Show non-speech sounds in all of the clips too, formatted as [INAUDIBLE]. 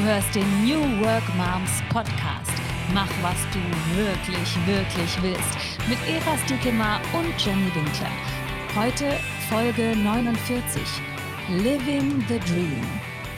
Du hörst den New Work Moms Podcast. Mach, was du wirklich, wirklich willst. Mit Eva Stiekemar und Jenny Winkler. Heute Folge 49. Living the Dream.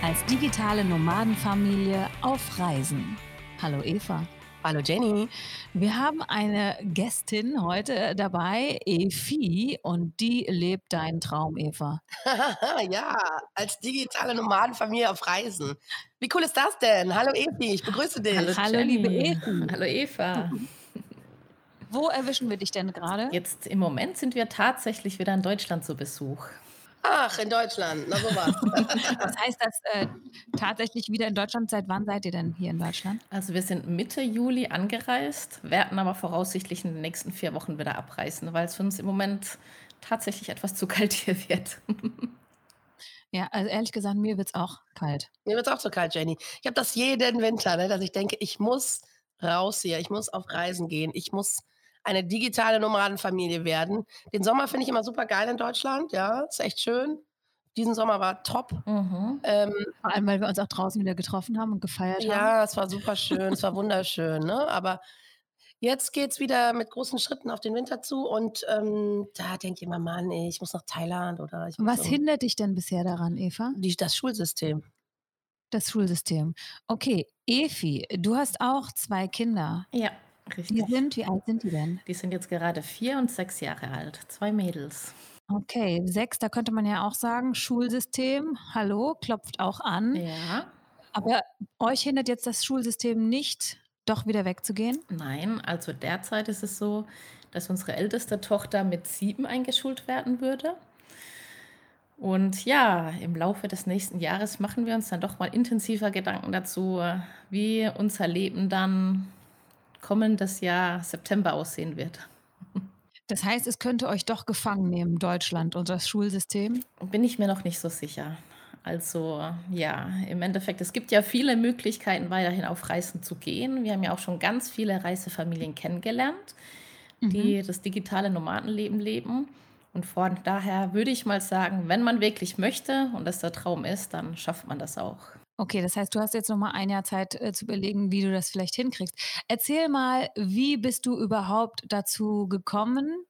Als digitale Nomadenfamilie auf Reisen. Hallo Eva. Hallo Jenny. Wir haben eine Gästin heute dabei, Efi, und die lebt deinen Traum, Eva. [LAUGHS] ja, als digitale Nomadenfamilie auf Reisen. Wie cool ist das denn? Hallo Efi, ich begrüße dich. Hallo, Hallo liebe Efi. Hallo Eva. [LAUGHS] Wo erwischen wir dich denn gerade? Jetzt im Moment sind wir tatsächlich wieder in Deutschland zu Besuch. Ach, in Deutschland, na sowas. [LAUGHS] Was heißt das äh, tatsächlich wieder in Deutschland? Seit wann seid ihr denn hier in Deutschland? Also wir sind Mitte Juli angereist, werden aber voraussichtlich in den nächsten vier Wochen wieder abreisen, weil es für uns im Moment tatsächlich etwas zu kalt hier wird. [LAUGHS] Ja, also ehrlich gesagt, mir wird es auch kalt. Mir wird es auch zu kalt, Jenny. Ich habe das jeden Winter, ne, dass ich denke, ich muss raus hier, ich muss auf Reisen gehen, ich muss eine digitale Nomadenfamilie werden. Den Sommer finde ich immer super geil in Deutschland, ja, ist echt schön. Diesen Sommer war top. Mhm. Ähm, Vor allem, weil wir uns auch draußen wieder getroffen haben und gefeiert ja, haben. Ja, es war super schön, es war wunderschön. Ne? Aber jetzt geht es wieder mit großen Schritten auf den Winter zu und ähm, da denke ich immer, Mann, ich muss nach Thailand oder ich Was hindert dich denn bisher daran, Eva? Die, das Schulsystem. Das Schulsystem. Okay, Efi, du hast auch zwei Kinder. Ja. Richtig. Die sind, wie alt sind die denn? Die sind jetzt gerade vier und sechs Jahre alt. Zwei Mädels. Okay, sechs, da könnte man ja auch sagen, Schulsystem, hallo, klopft auch an. Ja. Aber euch hindert jetzt das Schulsystem nicht, doch wieder wegzugehen? Nein, also derzeit ist es so, dass unsere älteste Tochter mit sieben eingeschult werden würde. Und ja, im Laufe des nächsten Jahres machen wir uns dann doch mal intensiver Gedanken dazu, wie unser Leben dann kommendes Jahr September aussehen wird. Das heißt, es könnte euch doch gefangen nehmen, Deutschland und das Schulsystem? Bin ich mir noch nicht so sicher. Also ja, im Endeffekt, es gibt ja viele Möglichkeiten, weiterhin auf Reisen zu gehen. Wir haben ja auch schon ganz viele Reisefamilien kennengelernt, die mhm. das digitale Nomadenleben leben. Und von daher würde ich mal sagen, wenn man wirklich möchte und das der Traum ist, dann schafft man das auch. Okay, das heißt, du hast jetzt noch mal ein Jahr Zeit äh, zu überlegen, wie du das vielleicht hinkriegst. Erzähl mal, wie bist du überhaupt dazu gekommen,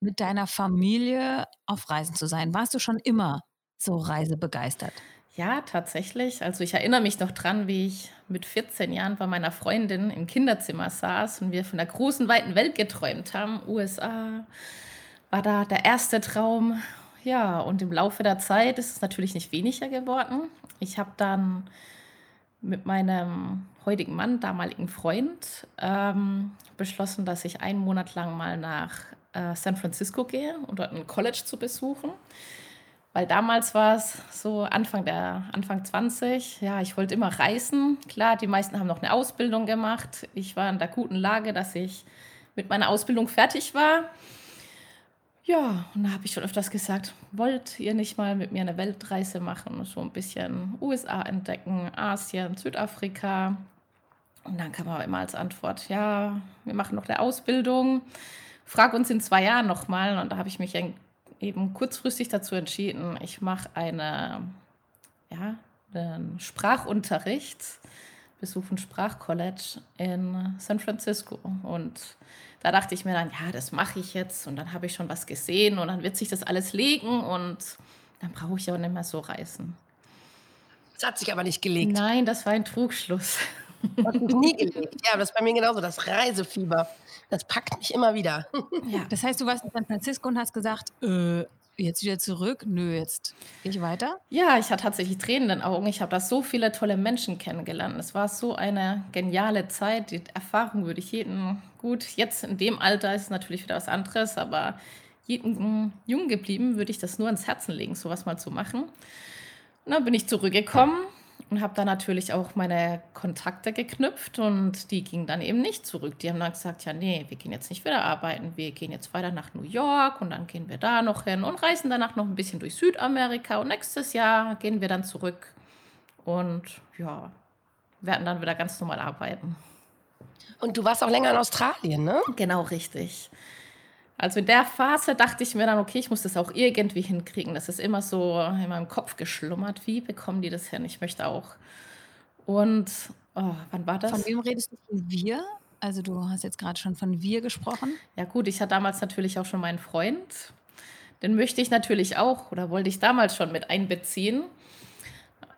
mit deiner Familie auf Reisen zu sein? Warst du schon immer so reisebegeistert? Ja, tatsächlich. Also ich erinnere mich noch dran, wie ich mit 14 Jahren bei meiner Freundin im Kinderzimmer saß und wir von der großen, weiten Welt geträumt haben. USA war da der erste Traum. Ja, und im Laufe der Zeit ist es natürlich nicht weniger geworden. Ich habe dann mit meinem heutigen Mann, damaligen Freund, ähm, beschlossen, dass ich einen Monat lang mal nach äh, San Francisco gehe, um dort ein College zu besuchen. Weil damals war es so Anfang der Anfang 20, ja, ich wollte immer reisen. Klar, die meisten haben noch eine Ausbildung gemacht. Ich war in der guten Lage, dass ich mit meiner Ausbildung fertig war. Ja, und da habe ich schon öfters gesagt, wollt ihr nicht mal mit mir eine Weltreise machen? So ein bisschen USA entdecken, Asien, Südafrika. Und dann kam aber immer als Antwort, ja, wir machen noch eine Ausbildung. Frag uns in zwei Jahren nochmal. Und da habe ich mich eben kurzfristig dazu entschieden, ich mache eine, ja, einen Sprachunterricht, besuche ein Sprachcollege in San Francisco. Und da dachte ich mir dann, ja, das mache ich jetzt und dann habe ich schon was gesehen und dann wird sich das alles legen und dann brauche ich auch nicht mehr so reisen. Das hat sich aber nicht gelegt. Nein, das war ein Trugschluss. Das hat sich nie gelegt. Ja, das ist bei mir genauso, das Reisefieber. Das packt mich immer wieder. Ja, das heißt, du warst in San Francisco und hast gesagt, äh, Jetzt wieder zurück? Nö, jetzt gehe ich weiter? Ja, ich hatte tatsächlich Tränen in den Augen. Ich habe da so viele tolle Menschen kennengelernt. Es war so eine geniale Zeit. Die Erfahrung würde ich jedem, gut, jetzt in dem Alter ist es natürlich wieder was anderes, aber jedem jung geblieben würde ich das nur ans Herzen legen, sowas mal zu machen. Und dann bin ich zurückgekommen und habe da natürlich auch meine Kontakte geknüpft und die gingen dann eben nicht zurück. Die haben dann gesagt, ja, nee, wir gehen jetzt nicht wieder arbeiten, wir gehen jetzt weiter nach New York und dann gehen wir da noch hin und reisen danach noch ein bisschen durch Südamerika und nächstes Jahr gehen wir dann zurück und ja, werden dann wieder ganz normal arbeiten. Und du warst auch länger in Australien, ne? Genau, richtig. Also in der Phase dachte ich mir dann, okay, ich muss das auch irgendwie hinkriegen. Das ist immer so in meinem Kopf geschlummert. Wie bekommen die das hin? Ich möchte auch. Und oh, wann war das? Von wem redest du von wir? Also du hast jetzt gerade schon von wir gesprochen. Ja gut, ich hatte damals natürlich auch schon meinen Freund. Den möchte ich natürlich auch oder wollte ich damals schon mit einbeziehen.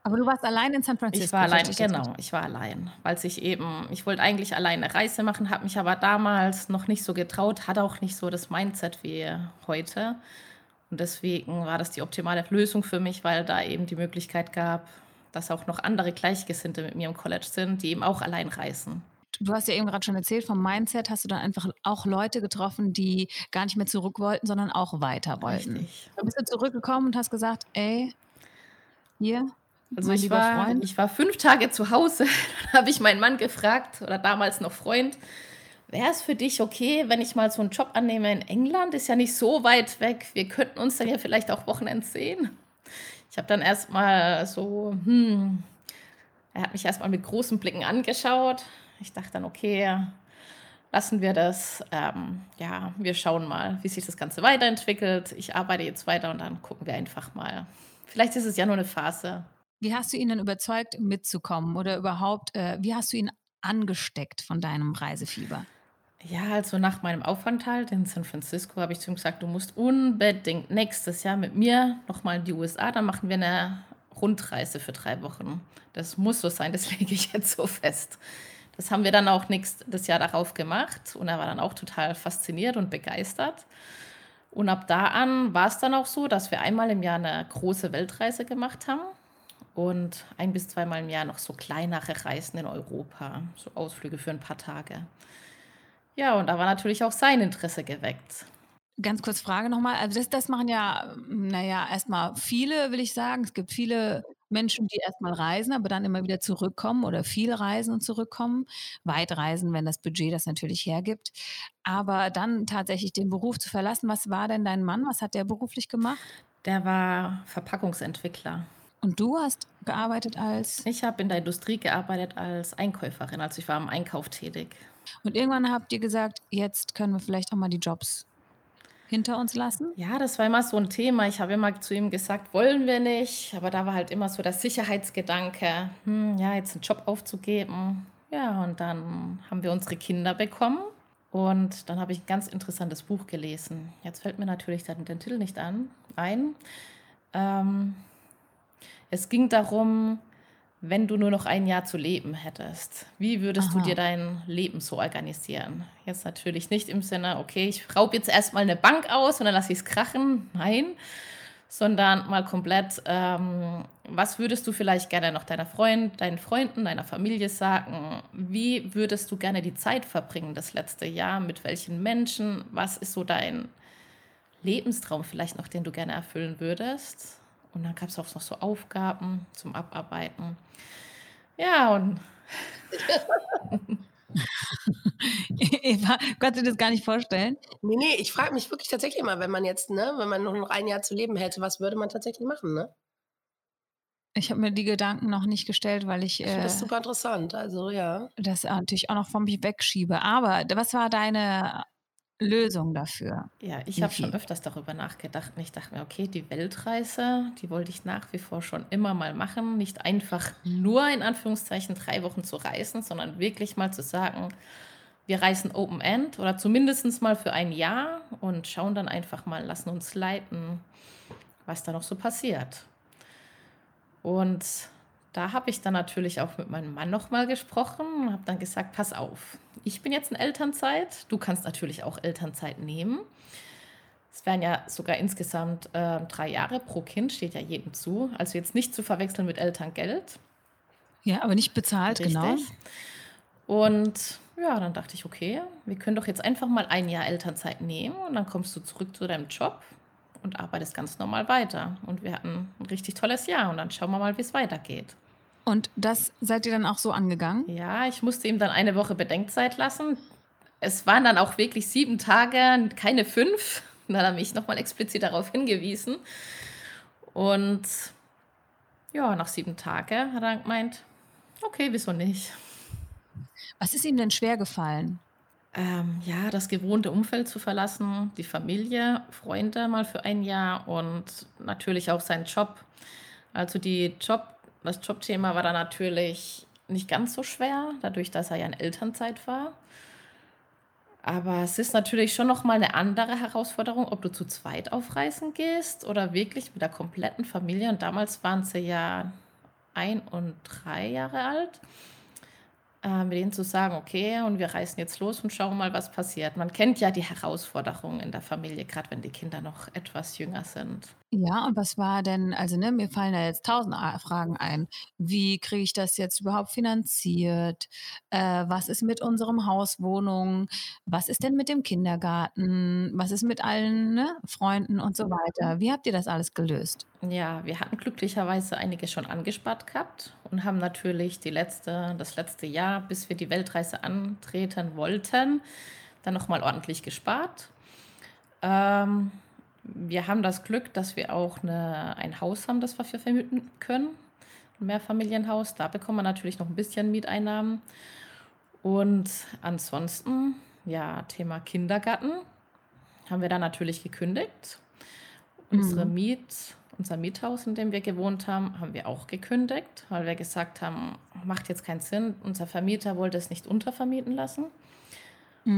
Aber du warst allein in San Francisco. Ich war allein, genau, ich war allein, weil ich eben, ich wollte eigentlich alleine eine Reise machen, habe mich aber damals noch nicht so getraut, hatte auch nicht so das Mindset wie heute. Und deswegen war das die optimale Lösung für mich, weil da eben die Möglichkeit gab, dass auch noch andere Gleichgesinnte mit mir im College sind, die eben auch allein reisen. Du hast ja eben gerade schon erzählt, vom Mindset hast du dann einfach auch Leute getroffen, die gar nicht mehr zurück wollten, sondern auch weiter wollten. Richtig. Dann bist du zurückgekommen und hast gesagt, ey, hier, also ich war, Freund. ich war fünf Tage zu Hause, [LAUGHS] dann habe ich meinen Mann gefragt, oder damals noch Freund, wäre es für dich okay, wenn ich mal so einen Job annehme in England? Ist ja nicht so weit weg. Wir könnten uns dann ja vielleicht auch Wochenends sehen. Ich habe dann erstmal so, hm, er hat mich erstmal mit großen Blicken angeschaut. Ich dachte dann, okay, lassen wir das. Ähm, ja, wir schauen mal, wie sich das Ganze weiterentwickelt. Ich arbeite jetzt weiter und dann gucken wir einfach mal. Vielleicht ist es ja nur eine Phase. Wie hast du ihn dann überzeugt, mitzukommen oder überhaupt, äh, wie hast du ihn angesteckt von deinem Reisefieber? Ja, also nach meinem Aufenthalt in San Francisco habe ich zu ihm gesagt, du musst unbedingt nächstes Jahr mit mir nochmal in die USA, dann machen wir eine Rundreise für drei Wochen. Das muss so sein, [LAUGHS] das lege ich jetzt so fest. Das haben wir dann auch nächstes Jahr darauf gemacht und er war dann auch total fasziniert und begeistert. Und ab da an war es dann auch so, dass wir einmal im Jahr eine große Weltreise gemacht haben und ein bis zweimal im Jahr noch so kleinere Reisen in Europa, so Ausflüge für ein paar Tage. Ja, und da war natürlich auch sein Interesse geweckt. Ganz kurz Frage nochmal. Also das, das machen ja, naja, erstmal viele, will ich sagen. Es gibt viele Menschen, die erstmal reisen, aber dann immer wieder zurückkommen oder viel reisen und zurückkommen. Weit reisen, wenn das Budget das natürlich hergibt. Aber dann tatsächlich den Beruf zu verlassen. Was war denn dein Mann? Was hat der beruflich gemacht? Der war Verpackungsentwickler. Und du hast gearbeitet als? Ich habe in der Industrie gearbeitet als Einkäuferin, also ich war im Einkauf tätig. Und irgendwann habt ihr gesagt, jetzt können wir vielleicht auch mal die Jobs hinter uns lassen? Ja, das war immer so ein Thema. Ich habe immer zu ihm gesagt, wollen wir nicht. Aber da war halt immer so der Sicherheitsgedanke, hm, ja, jetzt einen Job aufzugeben. Ja, und dann haben wir unsere Kinder bekommen. Und dann habe ich ein ganz interessantes Buch gelesen. Jetzt fällt mir natürlich dann den Titel nicht an, ein. Ähm, es ging darum, wenn du nur noch ein Jahr zu leben hättest, wie würdest Aha. du dir dein Leben so organisieren? Jetzt natürlich nicht im Sinne, okay, ich raube jetzt erstmal eine Bank aus und dann lasse ich es krachen. Nein, sondern mal komplett, ähm, was würdest du vielleicht gerne noch deiner Freund, deinen Freunden, deiner Familie sagen? Wie würdest du gerne die Zeit verbringen, das letzte Jahr? Mit welchen Menschen? Was ist so dein Lebenstraum vielleicht noch, den du gerne erfüllen würdest? Und dann gab es auch noch so Aufgaben zum Abarbeiten. Ja, und. [LAUGHS] Eva, kannst du dir das gar nicht vorstellen? Nee, nee, ich frage mich wirklich tatsächlich mal, wenn man jetzt, ne, wenn man noch ein Jahr zu leben hätte, was würde man tatsächlich machen, ne? Ich habe mir die Gedanken noch nicht gestellt, weil ich. Ich finde das äh, super interessant, also ja. Das natürlich auch noch von mich wegschiebe. Aber was war deine Lösung dafür. Ja, ich habe schon öfters darüber nachgedacht und ich dachte mir, okay, die Weltreise, die wollte ich nach wie vor schon immer mal machen. Nicht einfach nur in Anführungszeichen drei Wochen zu reisen, sondern wirklich mal zu sagen, wir reisen Open End oder zumindest mal für ein Jahr und schauen dann einfach mal, lassen uns leiten, was da noch so passiert. Und da habe ich dann natürlich auch mit meinem Mann nochmal gesprochen und habe dann gesagt, pass auf, ich bin jetzt in Elternzeit, du kannst natürlich auch Elternzeit nehmen. Es wären ja sogar insgesamt äh, drei Jahre pro Kind, steht ja jedem zu. Also jetzt nicht zu verwechseln mit Elterngeld. Ja, aber nicht bezahlt, Richtig. genau. Und ja, dann dachte ich, okay, wir können doch jetzt einfach mal ein Jahr Elternzeit nehmen und dann kommst du zurück zu deinem Job und arbeitest ganz normal weiter. Und wir hatten ein richtig tolles Jahr und dann schauen wir mal, wie es weitergeht. Und das seid ihr dann auch so angegangen? Ja, ich musste ihm dann eine Woche Bedenkzeit lassen. Es waren dann auch wirklich sieben Tage, keine fünf. Dann hat er mich nochmal explizit darauf hingewiesen. Und ja, nach sieben Tagen hat er gemeint, okay, wieso nicht? Was ist ihm denn schwer gefallen? Ähm, ja, das gewohnte Umfeld zu verlassen, die Familie, Freunde mal für ein Jahr und natürlich auch seinen Job. Also die Job, das Jobthema war dann natürlich nicht ganz so schwer, dadurch, dass er ja in Elternzeit war. Aber es ist natürlich schon noch mal 'ne andere Herausforderung, ob du zu zweit auf Reisen gehst oder wirklich mit der kompletten Familie. Und damals waren sie ja ein und drei Jahre alt äh, mit denen zu sagen, okay, und wir reisen jetzt los und schauen mal, was passiert. Man kennt ja die Herausforderungen in der Familie, gerade wenn die Kinder noch etwas jünger sind. Ja, und was war denn also, ne, mir fallen da jetzt tausend Fragen ein. Wie kriege ich das jetzt überhaupt finanziert? Äh, was ist mit unserem Haus, Wohnung? Was ist denn mit dem Kindergarten? Was ist mit allen, ne, Freunden und so weiter? Wie habt ihr das alles gelöst? Ja, wir hatten glücklicherweise einige schon angespart gehabt und haben natürlich die letzte das letzte Jahr, bis wir die Weltreise antreten wollten, dann noch mal ordentlich gespart. Ähm wir haben das Glück, dass wir auch 'ne ein Haus haben, das wir für vermieten können, 'n Mehrfamilienhaus. Da bekommt man natürlich noch ein bisschen Mieteinnahmen. Und ansonsten, ja, Thema Kindergarten haben wir da natürlich gekündigt. Unsere Mhm. Miet unser Miethaus, in dem wir gewohnt haben, haben wir auch gekündigt, weil wir gesagt haben: „Macht jetzt keinen Sinn.“ Unser Vermieter wollte es nicht untervermieten lassen.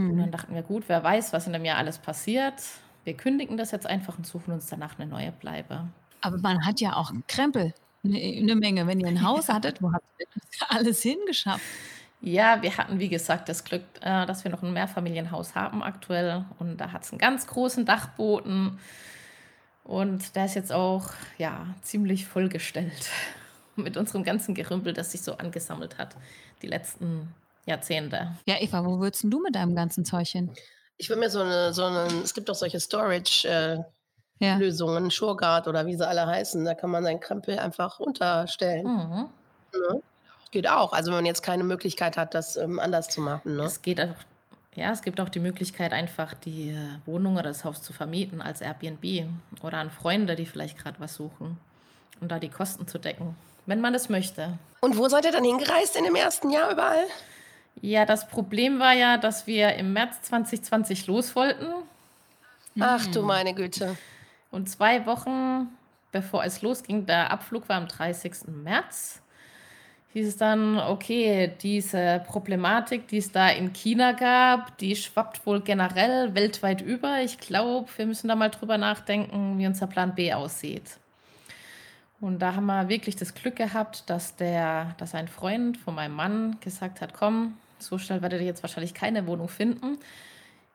Und dann Mhm. dachten wir: „Gut, wer weiß, was in 'nem Jahr alles passiert. Wir kündigen das jetzt einfach und suchen uns danach eine neue Bleibe.“ Aber man hat ja auch Krempel, 'ne äh, 'ne Menge. Wenn ihr ein Haus [LAUGHS] hattet, wo habt ihr alles hingeschafft? Ja, wir hatten, wie gesagt, das Glück, äh, dass wir noch ein Mehrfamilienhaus haben aktuell und da hat es einen ganz großen Dachboden und der ist jetzt auch, ja, ziemlich vollgestellt [LAUGHS] mit unserem ganzen Gerümpel, das sich so angesammelt hat die letzten Jahrzehnte. Ja, Eva, wo würdest du mit deinem ganzen Zeug hin? Ich würde mir so 'ne so 'nen es gibt doch solche Storage, äh, Ja. Lösungen, Shurgard oder wie sie alle heißen. Da kann man seinen Krempel einfach unterstellen, Mhm. ne? Geht auch. Also, wenn man jetzt keine Möglichkeit hat, das, ähm, anders zu machen, ne? Es geht auch ja, es gibt auch die Möglichkeit, einfach die, äh, Wohnung oder das Haus zu vermieten als Airbnb oder an Freunde, die vielleicht gerade was suchen, um da die Kosten zu decken, wenn man das möchte. Und wo seid ihr dann hingereist in dem ersten Jahr überall? Ja, das Problem war ja, dass wir im März 2020 los wollten Ach du Mhm. meine Güte. und 2 Wochen bevor es losging der Abflug war am 30. März, hieß es dann: „Okay, diese Problematik, die es da in China gab, die schwappt wohl generell weltweit über. Ich glaube, wir müssen da mal drüber nachdenken, wie unser Plan B aussieht.“ Und da haben wir wirklich das Glück gehabt, dass der dass ein Freund von meinem Mann gesagt hat: „Komm, so schnell werdet ihr jetzt wahrscheinlich keine Wohnung finden.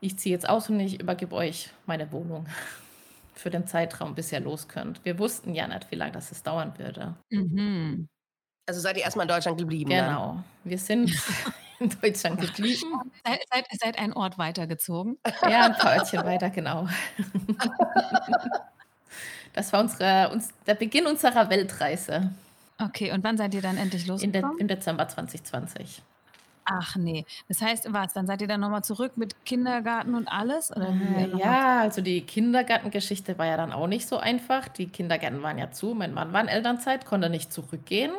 Ich ziehe jetzt aus und ich übergebe euch meine Wohnung [LAUGHS] für den Zeitraum, bis ihr los könnt.“ Wir wussten ja nicht, wie lang das es dauern würde. Mhm. Also, seid ihr erst mal in Deutschland geblieben dann? Genau. Wir sind [LAUGHS] in Deutschland geblieben. Seid seid seid einen Ort weitergezogen? Ja, 'n paar Örtchen weiter, genau. [LAUGHS] Das war unsere uns der Beginn unserer Weltreise Okay, und wann seid ihr dann endlich losgekommen? im Dezember 2020. Ach ne. Das heißt, was, dann seid ihr dann noch mal zurück mit Kindergarten und alles? Äh, ja, also die Kindergartengeschichte war ja dann auch nicht so einfach. Die Kindergärten waren ja zu. Mein Mann war in Elternzeit, konnte nicht zurückgehen.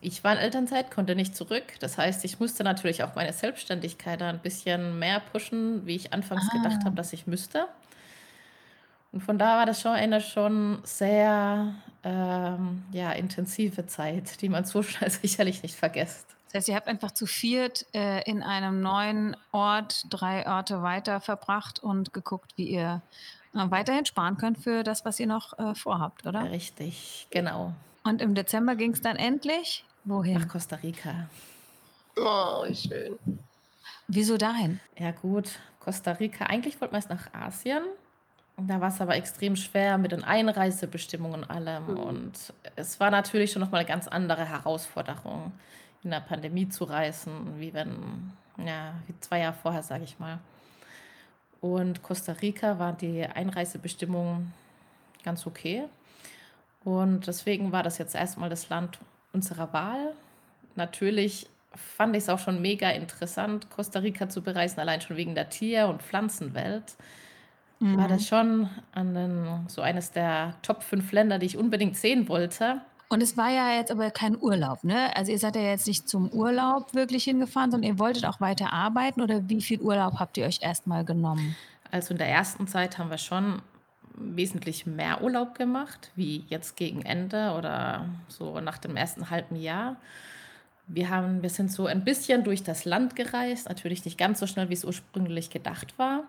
Ich war in Elternzeit, konnte nicht zurück. Das heißt, ich musste natürlich auch meine Selbstständigkeit da 'n bisschen mehr pushen, wie ich anfangs gedacht Ah. habe, dass ich müsste. Und von da war das schon eine schon sehr, ähm, ja, intensive Zeit, die man so [LAUGHS] schnell sicherlich nicht vergisst. Das heißt, ihr habt einfach zu viert, äh, in einem neuen Ort 3 Orte weiter verbracht und geguckt, wie ihr, äh, weiterhin sparen könnt für das, was ihr noch, äh, vorhabt, oder? Richtig, genau. Und im Dezember ging's dann endlich Nach wohin? Costa Rica. Oh, wie schön. Wieso dahin? Ja gut, Costa Rica eigentlich wollten wir erst nach Asien. Da war's aber extrem schwer mit den Einreisebestimmungen und allem. Mhm. Und es war natürlich schon noch mal 'ne ganz andere Herausforderung, in der Pandemie zu reisen, wie wenn ja, wie 2 Jahre vorher, sage ich mal. Und Costa Rica war die Einreisebestimmung ganz okay. Und deswegen war das jetzt erst mal das Land unserer Wahl. Natürlich fand ich's auch schon mega interessant, Costa Rica zu bereisen, allein schon wegen der Tier und Pflanzenwelt. War Mhm. das schon an den so eines der Top 5 Länder, die ich unbedingt sehen wollte. Und es war ja jetzt aber kein Urlaub, ne? Also, ihr seid ja jetzt nicht zum Urlaub wirklich hingefahren, sondern ihr wolltet auch weiter arbeiten oder wie viel Urlaub habt ihr euch erst mal genommen? Also, in der ersten Zeit haben wir schon wesentlich mehr Urlaub gemacht, wie jetzt gegen Ende oder so nach dem ersten halben Jahr. wir, haben, wir sind so ein bisschen durch das Land gereist, natürlich nicht ganz so schnell, wie es ursprünglich gedacht war.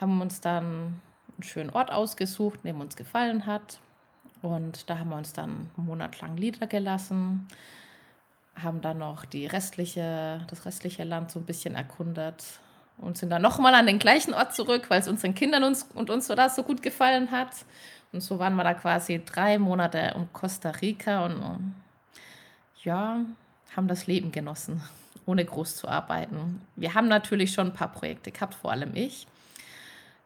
Haben uns dann einen schönen Ort ausgesucht, der uns gefallen hat. Und da haben wir uns dann einen Monat lang niedergelassen, haben dann noch die restliche, das restliche Land so ein bisschen erkundet und sind dann nochmal an den gleichen Ort zurück, weil es unseren Kindern uns, und uns so das so gut gefallen hat. Und so waren wir da quasi drei Monate um Costa Rica und ja, haben das Leben genossen, ohne groß zu arbeiten. Wir haben natürlich schon ein paar Projekte gehabt, vor allem ich,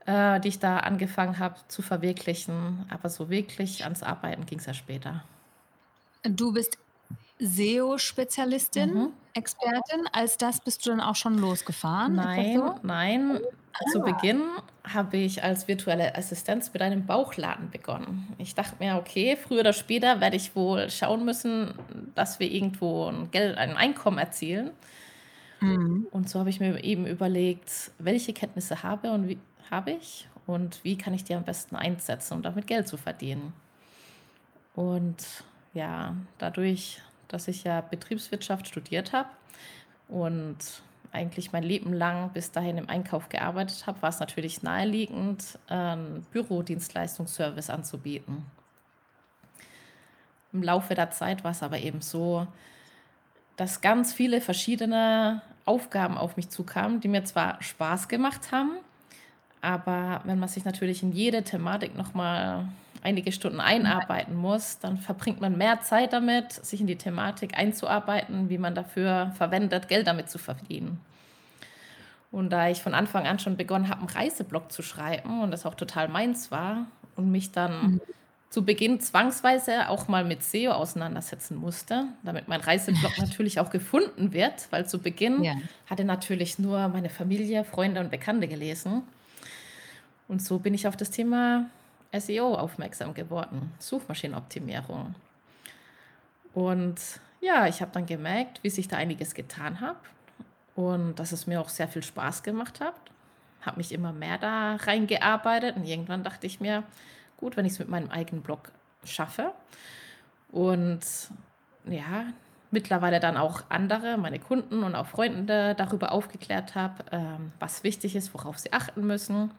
äh, die ich da angefangen habe zu verwirklichen. Aber so wirklich ans Arbeiten ging es ja später. Du bist SEO-Spezialistin, mhm. Expertin. Als das bist du dann auch schon losgefahren? Nein, so? nein. Ah. Zu Beginn habe ich als virtuelle Assistenz mit einem Bauchladen begonnen. Ich dachte mir, okay, früher oder später werde ich wohl schauen müssen, dass wir irgendwo ein, Geld, ein Einkommen erzielen. Mhm. Und so habe ich mir eben überlegt, welche Kenntnisse habe und wie habe ich und wie kann ich die am besten einsetzen, um damit Geld zu verdienen. Und ja, dadurch dass ich ja Betriebswirtschaft studiert habe und eigentlich mein Leben lang bis dahin im Einkauf gearbeitet habe, war es natürlich naheliegend, einen Bürodienstleistungsservice anzubieten. Im Laufe der Zeit war es aber eben so, dass ganz viele verschiedene Aufgaben auf mich zukamen, die mir zwar Spaß gemacht haben, aber wenn man sich natürlich in jede Thematik nochmal einige Stunden einarbeiten muss, dann verbringt man mehr Zeit damit, sich in die Thematik einzuarbeiten, wie man dafür verwendet, Geld damit zu verdienen. Und da ich von Anfang an schon begonnen habe, einen Reiseblog zu schreiben und das auch total meins war und mich dann mhm. zu Beginn zwangsweise auch mal mit SEO auseinandersetzen musste, damit mein Reiseblog [LAUGHS] natürlich auch gefunden wird, weil zu Beginn ja. hatte natürlich nur meine Familie, Freunde und Bekannte gelesen. Und so bin ich auf das Thema SEO aufmerksam geworden, Suchmaschinenoptimierung. Und ja, ich habe dann gemerkt, wie sich da einiges getan hat und dass es mir auch sehr viel Spaß gemacht hat. Habe mich immer mehr da reingearbeitet und irgendwann dachte ich mir, gut, wenn ich es mit meinem eigenen Blog schaffe und ja, mittlerweile dann auch andere, meine Kunden und auch Freunde darüber aufgeklärt habe, ähm, was wichtig ist, worauf sie achten müssen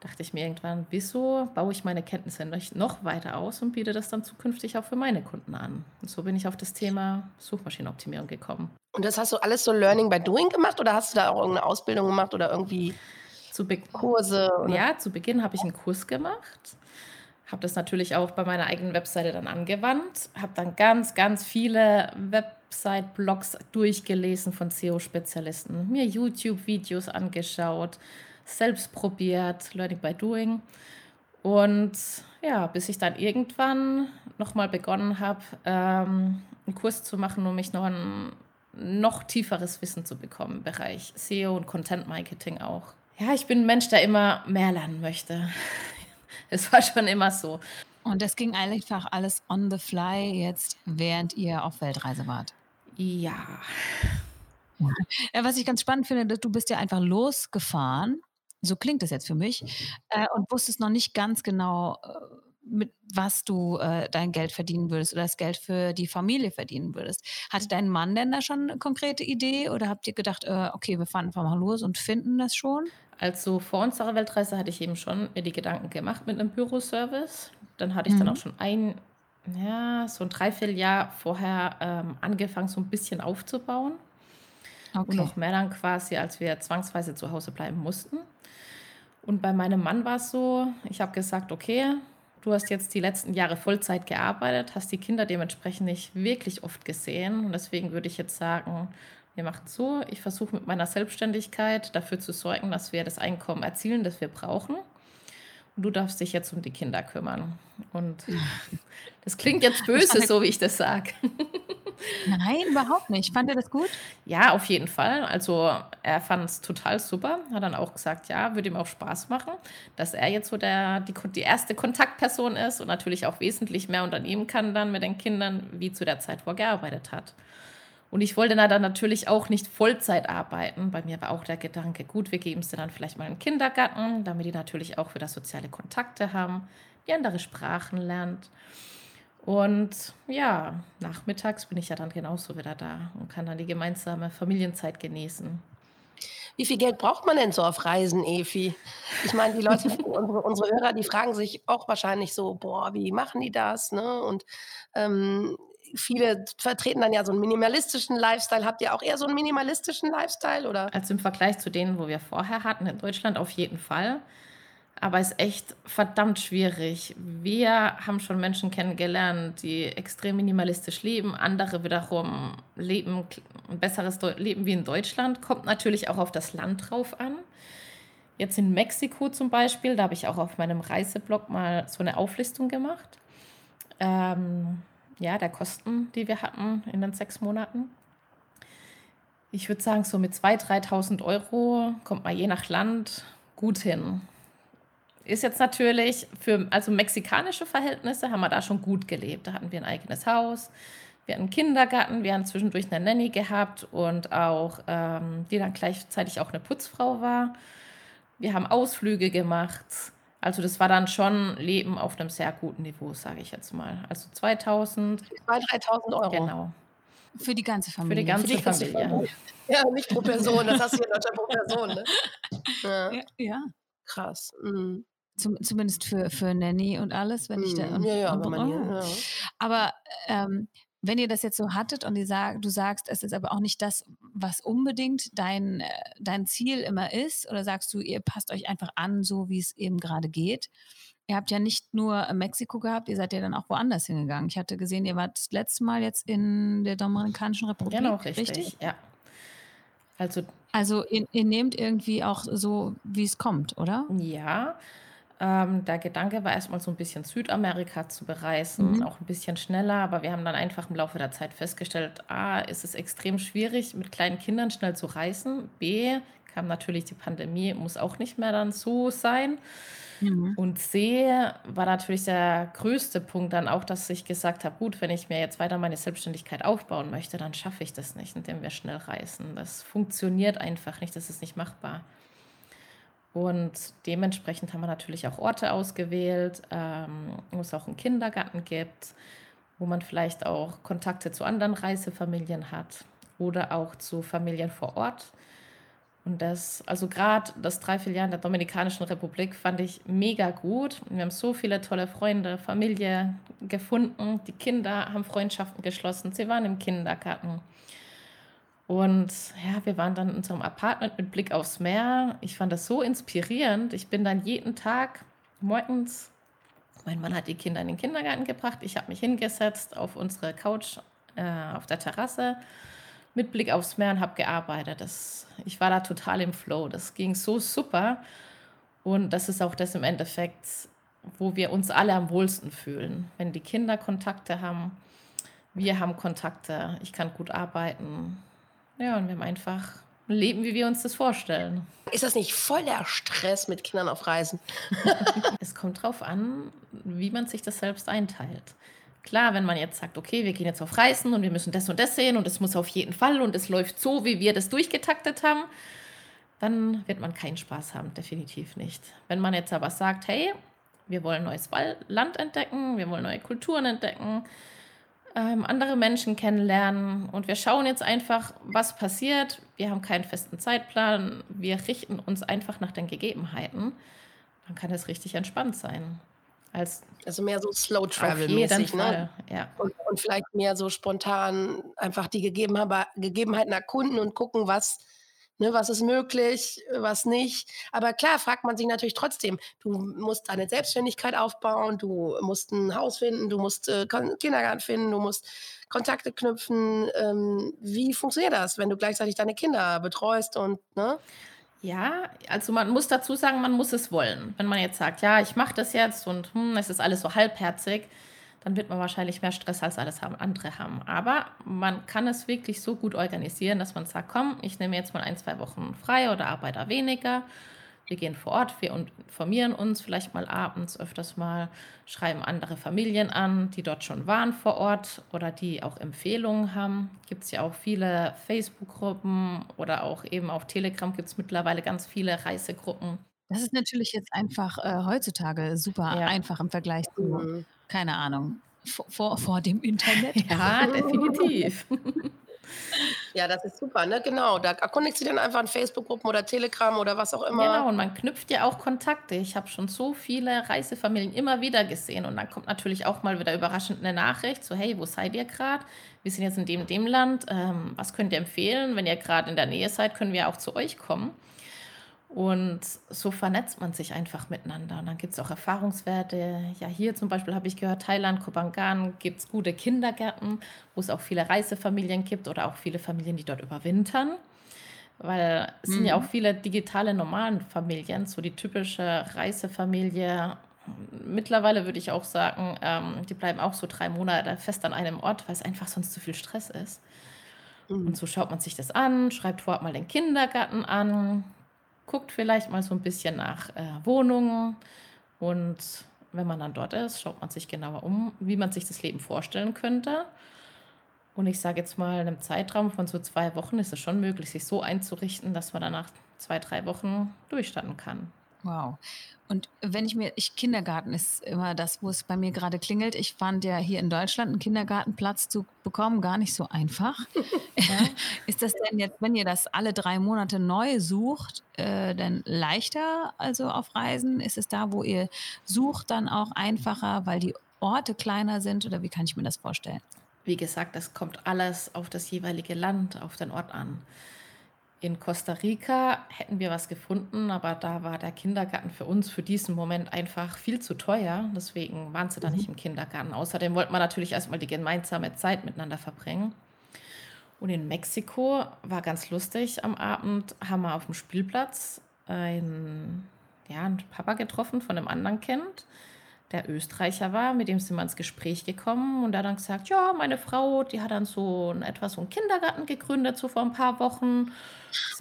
dachte ich mir irgendwann, wieso baue ich meine Kenntnisse noch weiter aus und biete das dann zukünftig auch für meine Kunden an? Und so bin ich auf das Thema Suchmaschinenoptimierung gekommen. Und das hast du alles so Learning by Doing gemacht oder hast du da auch irgendeine Ausbildung gemacht oder irgendwie zu Kurse? Oder? Ja, zu Beginn habe ich einen Kurs gemacht. Habe das natürlich auch bei meiner eigenen Webseite dann angewandt. Habe dann ganz, ganz viele Website-Blogs durchgelesen von SEO-Spezialisten, mir YouTube-Videos angeschaut, selbst probiert, Learning by Doing. Und ja, bis ich dann irgendwann nochmal begonnen habe, ähm, einen Kurs zu machen, um mich noch ein noch tieferes Wissen zu bekommen im Bereich SEO und Content Marketing auch. Ja, ich bin ein Mensch, der immer mehr lernen möchte. [LAUGHS] Es war schon immer so. Und das ging einfach alles on the fly jetzt, während ihr auf Weltreise wart. Ja. ja was ich ganz spannend finde, du bist ja einfach losgefahren so klingt das jetzt für mich. Äh, und wusstest noch nicht ganz genau, äh, mit was du äh, dein Geld verdienen würdest oder das Geld für die Familie verdienen würdest. Hatte dein Mann denn da schon eine konkrete Idee oder habt ihr gedacht, äh, okay, wir fahren einfach mal los und finden das schon? Also vor unserer Weltreise hatte ich eben schon mir die Gedanken gemacht mit einem Büroservice. Dann hatte ich mhm. dann auch schon ein, ja, so ein Dreivierteljahr vorher ähm, angefangen, so ein bisschen aufzubauen. Okay. Und noch mehr dann quasi, als wir zwangsweise zu Hause bleiben mussten. Und bei meinem Mann war es so, ich habe gesagt, okay, du hast jetzt die letzten Jahre Vollzeit gearbeitet, hast die Kinder dementsprechend nicht wirklich oft gesehen. Und deswegen würde ich jetzt sagen, wir machen so, ich versuche mit meiner Selbstständigkeit dafür zu sorgen, dass wir das Einkommen erzielen, das wir brauchen. Du darfst dich jetzt um die Kinder kümmern. Und das klingt jetzt böse, so wie ich das sage. Nein, überhaupt nicht. Fand er das gut? Ja, auf jeden Fall. Also er fand es total super. Hat dann auch gesagt, ja, würde ihm auch Spaß machen, dass er jetzt so der, die, die erste Kontaktperson ist und natürlich auch wesentlich mehr unternehmen kann dann mit den Kindern, wie zu der Zeit, wo er gearbeitet hat. Und ich wollte dann natürlich auch nicht Vollzeit arbeiten. Bei mir war auch der Gedanke, gut, wir geben es dann vielleicht mal in den Kindergarten, damit die natürlich auch wieder soziale Kontakte haben, die andere Sprachen lernt. Und ja, nachmittags bin ich ja dann genauso wieder da und kann dann die gemeinsame Familienzeit genießen. Wie viel Geld braucht man denn so auf Reisen, Efi? Ich meine, die Leute, [LAUGHS] unsere, unsere Hörer, die fragen sich auch wahrscheinlich so, boah, wie machen die das? Ne? Und ähm, viele vertreten dann ja so einen minimalistischen Lifestyle. Habt ihr auch eher so einen minimalistischen Lifestyle oder? Also im Vergleich zu denen, wo wir vorher hatten in Deutschland auf jeden Fall. Aber es ist echt verdammt schwierig. Wir haben schon Menschen kennengelernt, die extrem minimalistisch leben. Andere wiederum leben ein besseres Leben wie in Deutschland. Kommt natürlich auch auf das Land drauf an. Jetzt in Mexiko zum Beispiel, da habe ich auch auf meinem Reiseblog mal so eine Auflistung gemacht. Ähm, ja, der Kosten, die wir hatten in den sechs Monaten. Ich würde sagen, so mit 2.000, 3.000 Euro kommt man je nach Land gut hin. Ist jetzt natürlich für also mexikanische Verhältnisse haben wir da schon gut gelebt. Da hatten wir ein eigenes Haus, wir hatten einen Kindergarten, wir haben zwischendurch eine Nanny gehabt und auch, ähm, die dann gleichzeitig auch eine Putzfrau war. Wir haben Ausflüge gemacht. Also das war dann schon Leben auf einem sehr guten Niveau, sage ich jetzt mal. Also 2000. 2.000, 3.000 Euro. Genau. Für die ganze Für die Familie. ganze Für die ganze Familie. Familie. Ja, nicht pro Person, das hast du ja in Deutschland pro Person. Ne? Ja, Ja, ja. krass. Mhm. Zum, zumindest für, für Nanny und alles, wenn ich da. Mhm. Und, Ja, ja, und, wenn man oh. ja. Aber ähm, wenn ihr das jetzt so hattet und sag, du sagst, es ist aber auch nicht das, was unbedingt dein, äh, dein Ziel immer ist, oder sagst du, ihr passt euch einfach an, so wie es eben gerade geht. Ihr habt ja nicht nur äh, Mexiko gehabt, ihr seid ja dann auch woanders hingegangen. Ich hatte gesehen, ihr wart das letzte Mal jetzt in der Dominikanischen Republik. Genau, richtig. Ja. Also Also ihr, ihr nehmt irgendwie auch so, wie es kommt, oder? Ja, ähm, der Gedanke war erstmal so ein bisschen Südamerika zu bereisen, Mhm. auch ein bisschen schneller, aber wir haben dann einfach im Laufe der Zeit festgestellt, A, ist es extrem schwierig, mit kleinen Kindern schnell zu reisen. B, kam natürlich die Pandemie, muss auch nicht mehr dann so sein. Mhm. Und C war natürlich der größte Punkt dann auch, dass ich gesagt habe, gut, wenn ich mir jetzt weiter meine Selbstständigkeit aufbauen möchte, dann schaffe ich das nicht, indem wir schnell reisen. Das funktioniert einfach nicht, das ist nicht machbar. Und dementsprechend haben wir natürlich auch Orte ausgewählt, ähm, wo es auch einen Kindergarten gibt, wo man vielleicht auch Kontakte zu anderen Reisefamilien hat oder auch zu Familien vor Ort. Und das, also gerade das Dreivierteljahr in der Dominikanischen Republik fand ich mega gut. Wir haben so viele tolle Freunde, Familie gefunden. Die Kinder haben Freundschaften geschlossen. Sie waren im Kindergarten. Und ja, wir waren dann in unserem Apartment mit Blick aufs Meer. Ich fand das so inspirierend. Ich bin dann jeden Tag morgens, mein Mann hat die Kinder in den Kindergarten gebracht. Ich habe mich hingesetzt auf unsere Couch äh, auf der Terrasse mit Blick aufs Meer und habe gearbeitet. Das, ich war da total im Flow. Das ging so super. Und das ist auch das im Endeffekt, wo wir uns alle am wohlsten fühlen. Wenn die Kinder Kontakte haben, wir haben Kontakte, ich kann gut arbeiten. Ja, und wir haben einfach ein Leben, wie wir uns das vorstellen. Ist das nicht voll der Stress mit Kindern auf Reisen? [LAUGHS] [LAUGHS] Es kommt drauf an, wie man sich das selbst einteilt. Klar, wenn man jetzt sagt, okay, wir gehen jetzt auf Reisen und wir müssen das und das sehen und es muss auf jeden Fall und es läuft so, wie wir das durchgetaktet haben, dann wird man keinen Spaß haben, definitiv nicht. Wenn man jetzt aber sagt, hey, wir wollen neues Land entdecken, wir wollen neue Kulturen entdecken, ähm, andere Menschen kennenlernen und wir schauen jetzt einfach, was passiert. Wir haben keinen festen Zeitplan, wir richten uns einfach nach den Gegebenheiten, dann kann es richtig entspannt sein. Als Also mehr so Slow Travel mäßig, ne? Fall, ja. Und, und vielleicht mehr so spontan einfach die Gegebenheit, Gegebenheiten erkunden und gucken, was, ne, was ist möglich, was nicht. Aber klar fragt man sich natürlich trotzdem, du musst deine Selbstständigkeit aufbauen, du musst ein Haus finden, du musst äh, Kindergarten finden, du musst Kontakte knüpfen. Ähm, wie funktioniert das, wenn du gleichzeitig deine Kinder betreust und, ne? Ja, also man muss dazu sagen, man muss es wollen. Wenn man jetzt sagt, ja, ich mache das jetzt und hm, es ist alles so halbherzig, dann wird man wahrscheinlich mehr Stress als alles haben, andere haben. Aber man kann es wirklich so gut organisieren, dass man sagt, komm, ich nehme jetzt mal ein, zwei Wochen frei oder arbeite weniger. Wir gehen vor Ort, wir informieren uns vielleicht mal abends öfters mal, schreiben andere Familien an, die dort schon waren vor Ort oder die auch Empfehlungen haben. Gibt es ja auch viele Facebook-Gruppen oder auch eben auf Telegram gibt es mittlerweile ganz viele Reisegruppen. Das ist natürlich jetzt einfach äh, heutzutage super Ja. einfach im Vergleich zu, Mhm. Keine Ahnung, vor, vor dem Internet. [LAUGHS] Ja, definitiv. [LAUGHS] Ja, das ist super, ne? Genau. Da erkundigst du dann einfach in Facebook-Gruppen oder Telegram oder was auch immer. Genau, und man knüpft ja auch Kontakte. Ich habe schon so viele Reisefamilien immer wieder gesehen und dann kommt natürlich auch mal wieder überraschend eine Nachricht, so hey, wo seid ihr gerade? Wir sind jetzt in dem, dem Land. Ähm, was könnt ihr empfehlen? Wenn ihr gerade in der Nähe seid, können wir auch zu euch kommen. Und so vernetzt man sich einfach miteinander. Und dann gibt es auch Erfahrungswerte. Ja, hier zum Beispiel habe ich gehört, Thailand, Kopangan gibt es gute Kindergärten, wo es auch viele Reisefamilien gibt oder auch viele Familien, die dort überwintern. Weil es mhm. sind ja auch mhm. viele digitale normalen Familien, so die typische Reisefamilie. Mittlerweile würde ich auch sagen, ähm, die bleiben auch so drei Monate fest an einem Ort, weil es einfach sonst zu viel Stress ist. Mhm. Und so schaut man sich das an, schreibt vorab mal den Kindergarten an, guckt vielleicht mal so ein bisschen nach äh, Wohnungen und wenn man dann dort ist, schaut man sich genauer um, wie man sich das Leben vorstellen könnte. Und ich sage jetzt mal, in einem Zeitraum von so zwei Wochen ist es schon möglich, sich so einzurichten, dass man danach zwei, drei Wochen durchstanden kann. Wow. Und wenn ich mir, ich, Kindergarten ist immer das, wo es bei mir gerade klingelt. Ich fand ja hier in Deutschland einen Kindergartenplatz zu bekommen gar nicht so einfach. [LAUGHS] Ja. [LAUGHS] ist das denn jetzt, wenn ihr das alle drei Monate neu sucht, äh, denn leichter also auf Reisen? Ist es da, wo ihr sucht, dann auch einfacher, weil die Orte kleiner sind oder wie kann ich mir das vorstellen? Wie gesagt, das kommt alles auf das jeweilige Land, auf den Ort an. In Costa Rica hätten wir was gefunden, aber da war der Kindergarten für uns für diesen Moment einfach viel zu teuer. Deswegen waren sie da nicht mhm. im Kindergarten. Außerdem wollten wir natürlich erstmal die gemeinsame Zeit miteinander verbringen. Und in Mexiko war ganz lustig. Am Abend haben wir auf dem Spielplatz einen, ja, einen Papa getroffen von einem anderen Kind der Österreicher war, mit dem sind wir ins Gespräch gekommen und hat dann gesagt, ja, meine Frau, die hat dann so ein, etwa so einen Kindergarten gegründet, so vor ein paar Wochen.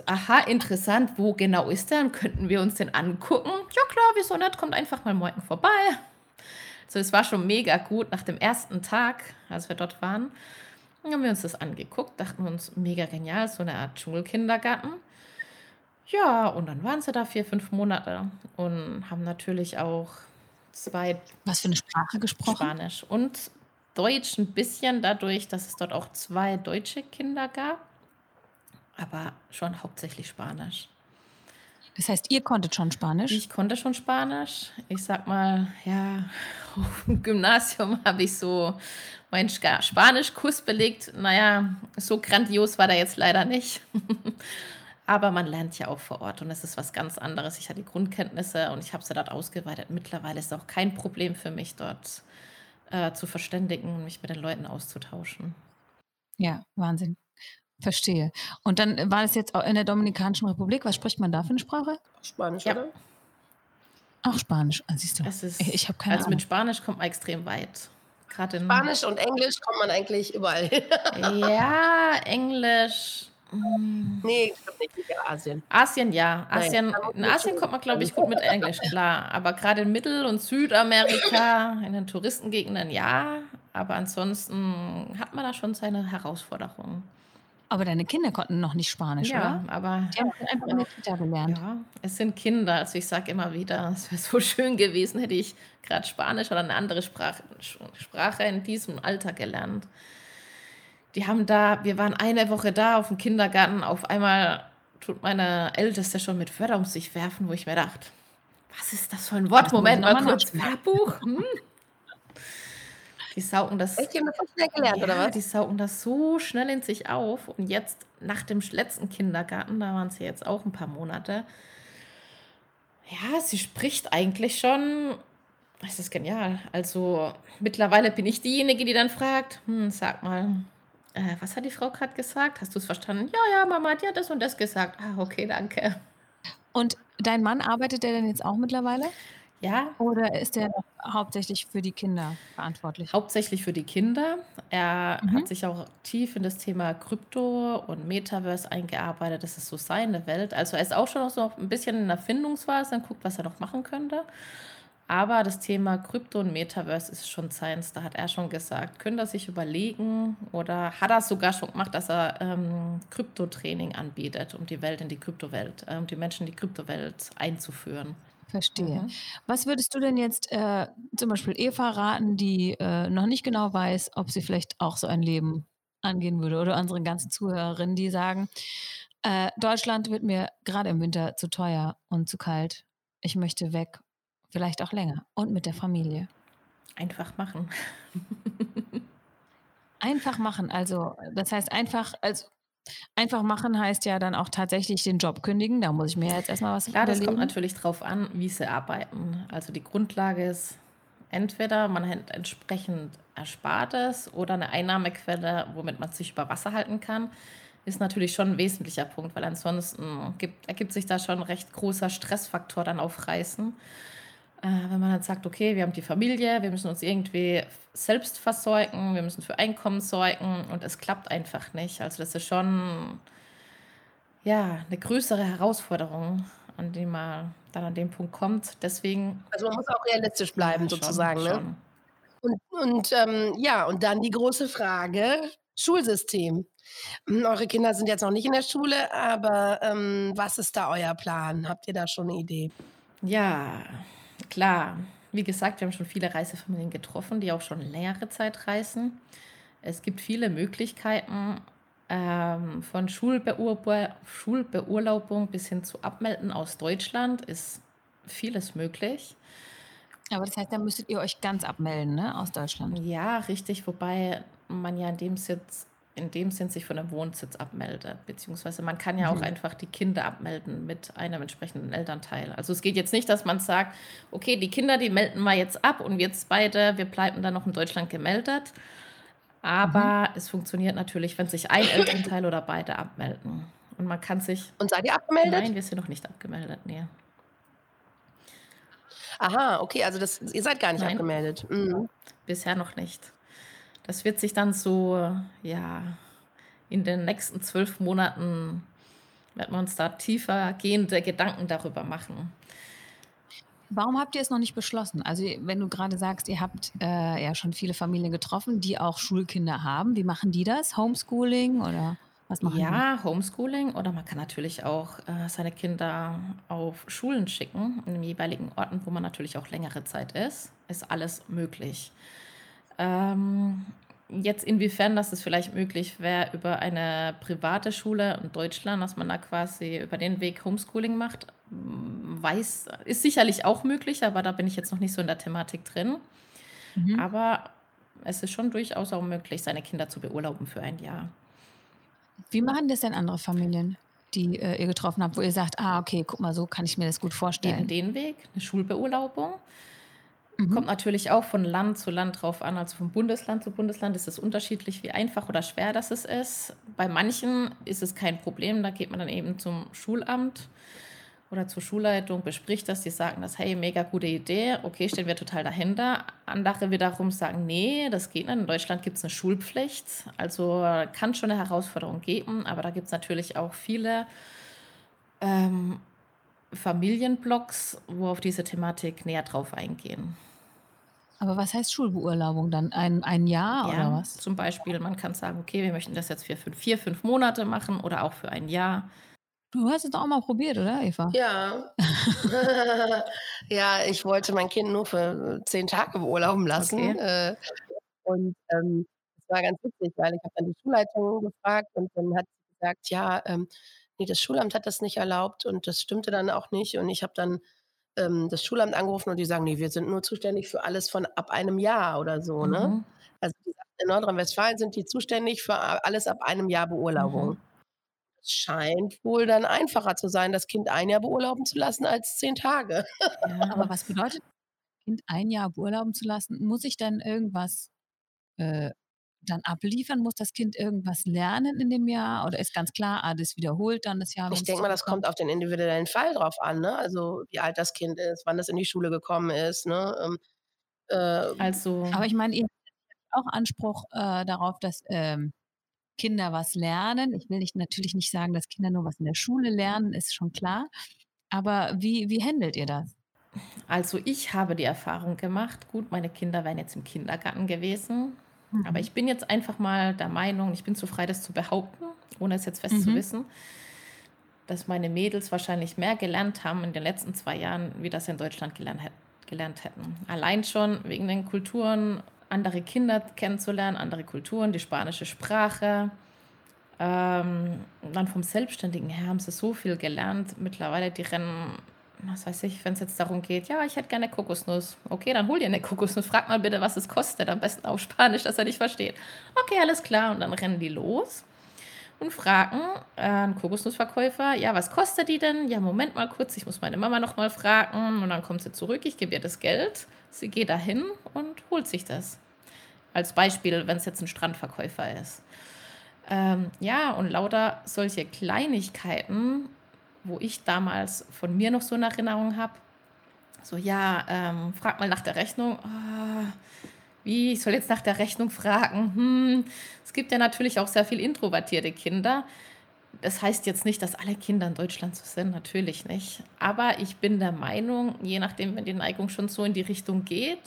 Aha, interessant, wo genau ist der? Könnten wir uns den angucken? Ja klar, wieso nicht? Kommt einfach mal morgen vorbei. So, es war schon mega gut. Nach dem ersten Tag, als wir dort waren, haben wir uns das angeguckt, dachten uns, mega genial, so eine Art Dschungelkindergarten. Ja, und dann waren sie da vier, fünf Monate und haben natürlich auch zwei. Was für eine Sprache gesprochen? Spanisch und Deutsch ein bisschen dadurch, dass es dort auch zwei deutsche Kinder gab, aber schon hauptsächlich Spanisch. Das heißt, ihr konntet schon Spanisch? Ich konnte schon Spanisch. Ich sag mal, ja, [LAUGHS] auf dem Gymnasium habe ich so meinen Spanischkurs belegt. Naja, so grandios war der jetzt leider nicht. [LAUGHS] Aber man lernt ja auch vor Ort und es ist was ganz anderes. Ich hatte die Grundkenntnisse und ich habe sie dort ausgeweitet. Mittlerweile ist es auch kein Problem für mich, dort äh, zu verständigen und mich mit den Leuten auszutauschen. Ja, Wahnsinn. Verstehe. Und dann war es jetzt auch in der Dominikanischen Republik. Was spricht man da für eine Sprache? Spanisch, ja. oder? Auch Spanisch, ah, siehst du. Es ist, ich habe keine Also Ahnung. mit Spanisch kommt man extrem weit. Gerade in Spanisch und Englisch kommt man eigentlich überall hin. [LAUGHS] ja, Englisch Mm. Nee, ich glaube nicht in Asien. Asien, ja. Asien, Nein, in Asien kommt man, glaube ich, gut mit Englisch klar. Aber gerade in Mittel- und Südamerika, in den Touristengegenden, ja. Aber ansonsten hat man da schon seine Herausforderungen. Aber deine Kinder konnten noch nicht Spanisch, ja, oder? aber die haben einfach in der Kita gelernt. Ja, es sind Kinder. Also ich sage immer wieder, es wäre so [LAUGHS] schön gewesen, hätte ich gerade Spanisch oder eine andere Sprache, Sprache in diesem Alter gelernt die haben da, wir waren eine Woche da auf dem Kindergarten, auf einmal tut meine Älteste schon mit Wörter um sich werfen, wo ich mir dachte, was ist das für ein Wort? Moment mal kurz, Wörterbuch? Hm? Die saugen das. Echt, die haben das schnell gelernt, ja, oder was? Die saugen das so schnell in sich auf. Und jetzt, nach dem letzten Kindergarten, da waren sie jetzt auch ein paar Monate. Ja, sie spricht eigentlich schon. Das ist genial. Also mittlerweile bin ich diejenige, die dann fragt: hm, Sag mal, äh, was hat die Frau gerade gesagt? Hast du es verstanden? Ja, ja, Mama, die hat das und das gesagt. Ah, okay, danke. Und dein Mann arbeitet der denn jetzt auch mittlerweile? Ja. Oder ist der hauptsächlich für die Kinder verantwortlich? Hauptsächlich für die Kinder. Er mhm. hat sich auch tief in das Thema Krypto und Metaverse eingearbeitet. Das ist so seine Welt. Also er ist auch schon noch so ein bisschen in der Findungsphase und guckt, was er noch machen könnte. Aber das Thema Krypto und Metaverse ist schon seins. Da hat er schon gesagt, könnte er sich überlegen oder hat er sogar schon gemacht, dass er ähm, Krypto-Training anbietet, um die Welt in die Kryptowelt, äh, um die Menschen in die Kryptowelt einzuführen. Verstehe. Mhm. Was würdest du denn jetzt äh, zum Beispiel Eva raten, die äh, noch nicht genau weiß, ob sie vielleicht auch so ein Leben angehen würde oder unseren ganzen Zuhörerinnen, die sagen, äh, Deutschland wird mir gerade im Winter zu teuer und zu kalt. Ich möchte weg, vielleicht auch länger und mit der Familie. Einfach machen. einfach machen, also das heißt einfach, also Einfach machen heißt ja dann auch tatsächlich den Job kündigen. Da muss ich mir jetzt erstmal was Klar, das kommt natürlich drauf an, wie sie arbeiten. Also die Grundlage ist entweder man hat entsprechend Erspartes oder eine Einnahmequelle, womit man sich über Wasser halten kann. Ist natürlich schon ein wesentlicher Punkt, weil ansonsten gibt, ergibt sich da schon ein recht großer Stressfaktor dann auf Reisen. Äh, wenn man dann sagt, okay, wir haben die Familie, wir müssen uns irgendwie selbst versorgen, wir müssen für Einkommen sorgen und es klappt einfach nicht. Also das ist schon ja, eine größere Herausforderung, an die man dann an dem Punkt kommt. Deswegen. Also man muss auch realistisch bleiben, ja, sozusagen. Schon, ne? Und, und ähm, ja, und dann die große Frage: Schulsystem. Hm, eure Kinder sind jetzt noch nicht in der Schule, aber ähm, was ist da euer Plan? Habt ihr da schon eine Idee? Ja, Klar, wie gesagt, wir haben schon viele Reisefamilien getroffen, die auch schon längere Zeit reisen. Es gibt viele Möglichkeiten, ähm, von Schulbeurbe Schulbeurlaubung bis hin zu Abmelden aus Deutschland ist vieles möglich. Aber das heißt, da müsstet ihr euch ganz abmelden, ne, aus Deutschland? Ja, richtig, wobei man ja in dem Sitz in dem Sinn sich von einem Wohnsitz abmeldet. Beziehungsweise man kann ja auch mhm. einfach die Kinder abmelden mit einem entsprechenden Elternteil. Also es geht jetzt nicht, dass man sagt, okay, die Kinder, die melden wir jetzt ab und wir jetzt beide, wir bleiben dann noch in Deutschland gemeldet. Aber mhm. es funktioniert natürlich, wenn sich ein Elternteil oder beide abmelden. Und man kann sich. Und seid ihr abgemeldet? Nein, wir sind noch nicht abgemeldet, nee. Aha, okay, also das, ihr seid gar nicht Nein. abgemeldet. Mhm. Bisher noch nicht. Das wird sich dann so, ja, in den nächsten zwölf Monaten werden wir uns da tiefer gehende Gedanken darüber machen. Warum habt ihr es noch nicht beschlossen? Also wenn du gerade sagst, ihr habt äh, ja schon viele Familien getroffen, die auch Schulkinder haben. Wie machen die das? Homeschooling oder was machen Ja, die? Homeschooling oder man kann natürlich auch äh, seine Kinder auf Schulen schicken, in den jeweiligen Orten, wo man natürlich auch längere Zeit ist. Ist alles möglich. Ähm, jetzt inwiefern, dass es vielleicht möglich wäre über eine private Schule in Deutschland, dass man da quasi über den Weg Homeschooling macht, weiß, ist sicherlich auch möglich, aber da bin ich jetzt noch nicht so in der Thematik drin. Mhm. Aber es ist schon durchaus auch möglich, seine Kinder zu beurlauben für ein Jahr. Wie machen das denn andere Familien, die äh, ihr getroffen habt, wo ihr sagt, ah, okay, guck mal, so kann ich mir das gut vorstellen? Eben den Weg, eine Schulbeurlaubung. Mhm. Kommt natürlich auch von Land zu Land drauf an. Also von Bundesland zu Bundesland ist es unterschiedlich, wie einfach oder schwer das ist. Bei manchen ist es kein Problem. Da geht man dann eben zum Schulamt oder zur Schulleitung, bespricht das. Die sagen das, hey, mega gute Idee. Okay, stehen wir total dahinter. Andere wiederum sagen, nee, das geht nicht. In Deutschland gibt es eine Schulpflicht. Also kann schon eine Herausforderung geben. Aber da gibt es natürlich auch viele ähm, Familienblocks, wo auf diese Thematik näher drauf eingehen. Aber was heißt Schulbeurlaubung dann? Ein, ein Jahr ja, oder was? Zum Beispiel, man kann sagen, okay, wir möchten das jetzt für fünf, vier, fünf Monate machen oder auch für ein Jahr. Du hast es doch auch mal probiert, oder, Eva? Ja. [LAUGHS] [LAUGHS] ja, ich wollte mein Kind nur für zehn Tage beurlauben lassen. Okay. Äh, und ähm, das war ganz witzig, weil ich habe dann die Schulleitung gefragt und dann hat sie gesagt, ja, ähm, nee, das Schulamt hat das nicht erlaubt und das stimmte dann auch nicht. Und ich habe dann ähm, das Schulamt angerufen und die sagen, nee, wir sind nur zuständig für alles von ab einem Jahr oder so. Ne? Mhm. Also in Nordrhein-Westfalen sind die zuständig für alles ab einem Jahr Beurlaubung. Mhm. Es scheint wohl dann einfacher zu sein, das Kind ein Jahr beurlauben zu lassen als zehn Tage. Ja, aber was bedeutet, Kind ein Jahr beurlauben zu lassen? Muss ich dann irgendwas äh, dann abliefern? Muss das Kind irgendwas lernen in dem Jahr? Oder ist ganz klar, ah, das wiederholt dann das Jahr? Ich denke mal, das kommt auf den individuellen Fall drauf an, ne? Also wie alt das Kind ist, wann das in die Schule gekommen ist, ne? Ähm, äh, also. Aber ich meine, ihr habt auch Anspruch äh, darauf, dass ähm, Kinder was lernen. Ich will nicht, natürlich nicht sagen, dass Kinder nur was in der Schule lernen, ist schon klar. Aber wie, wie handelt ihr das? Also ich habe die Erfahrung gemacht, gut, meine Kinder wären jetzt im Kindergarten gewesen. Mhm. Aber ich bin jetzt einfach mal der Meinung, ich bin zu frei, das zu behaupten, ohne es jetzt fest mhm. zu wissen, dass meine Mädels wahrscheinlich mehr gelernt haben in den letzten zwei Jahren, wie das in Deutschland gelernt, gelernt hätten. Allein schon wegen den Kulturen, andere Kinder kennenzulernen, andere Kulturen, die spanische Sprache. Ähm, dann vom Selbstständigen her haben sie so viel gelernt. Mittlerweile, die rennen, was weiß ich, wenn es jetzt darum geht, ja, ich hätte gerne Kokosnuss. Okay, dann hol dir eine Kokosnuss. Frag mal bitte, was es kostet. Am besten auf Spanisch, dass er nicht versteht. Okay, alles klar. Und dann rennen die los und fragen äh, einen Kokosnussverkäufer, ja, was kostet die denn? Ja, Moment mal kurz, ich muss meine Mama noch mal fragen. Und dann kommt sie zurück, ich gebe ihr das Geld. Sie geht dahin und holt sich das. Als Beispiel, wenn es jetzt ein Strandverkäufer ist. Ähm, ja, und lauter solche Kleinigkeiten, wo ich damals von mir noch so eine Erinnerung habe. So, ja, ähm, frag mal nach der Rechnung. Oh, wie, ich soll jetzt nach der Rechnung fragen. Hm, es gibt ja natürlich auch sehr viel introvertierte Kinder. Das heißt jetzt nicht, dass alle Kinder in Deutschland so sind, natürlich nicht. Aber ich bin der Meinung, je nachdem, wenn die Neigung schon so in die Richtung geht,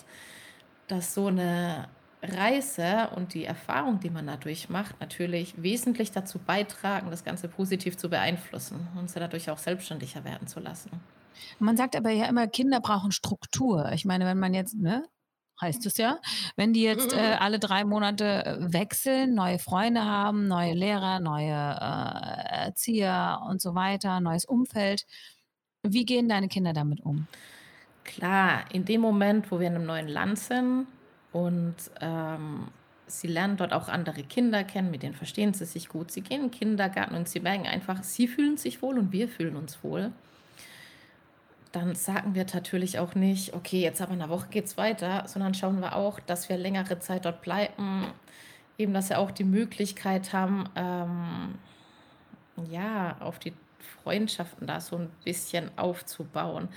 dass so eine Reise und die Erfahrung, die man dadurch macht, natürlich wesentlich dazu beitragen, das Ganze positiv zu beeinflussen und sie dadurch auch selbstständiger werden zu lassen. Man sagt aber ja immer, Kinder brauchen Struktur. Ich meine, wenn man jetzt ne, heißt es ja. Wenn die jetzt äh, alle drei Monate äh, wechseln, neue Freunde haben, neue Lehrer, neue äh, Erzieher und so weiter, neues Umfeld, wie gehen deine Kinder damit um? Klar, in dem Moment, wo wir in einem neuen Land sind und ähm, sie lernen dort auch andere Kinder kennen, mit denen verstehen sie sich gut. Sie gehen in den Kindergarten und sie merken einfach, sie fühlen sich wohl und wir fühlen uns wohl dann sagen wir natürlich auch nicht, okay, jetzt aber in einer Woche geht es weiter, sondern schauen wir auch, dass wir längere Zeit dort bleiben, eben, dass wir auch die Möglichkeit haben, ähm, ja, auf die Freundschaften da so ein bisschen aufzubauen.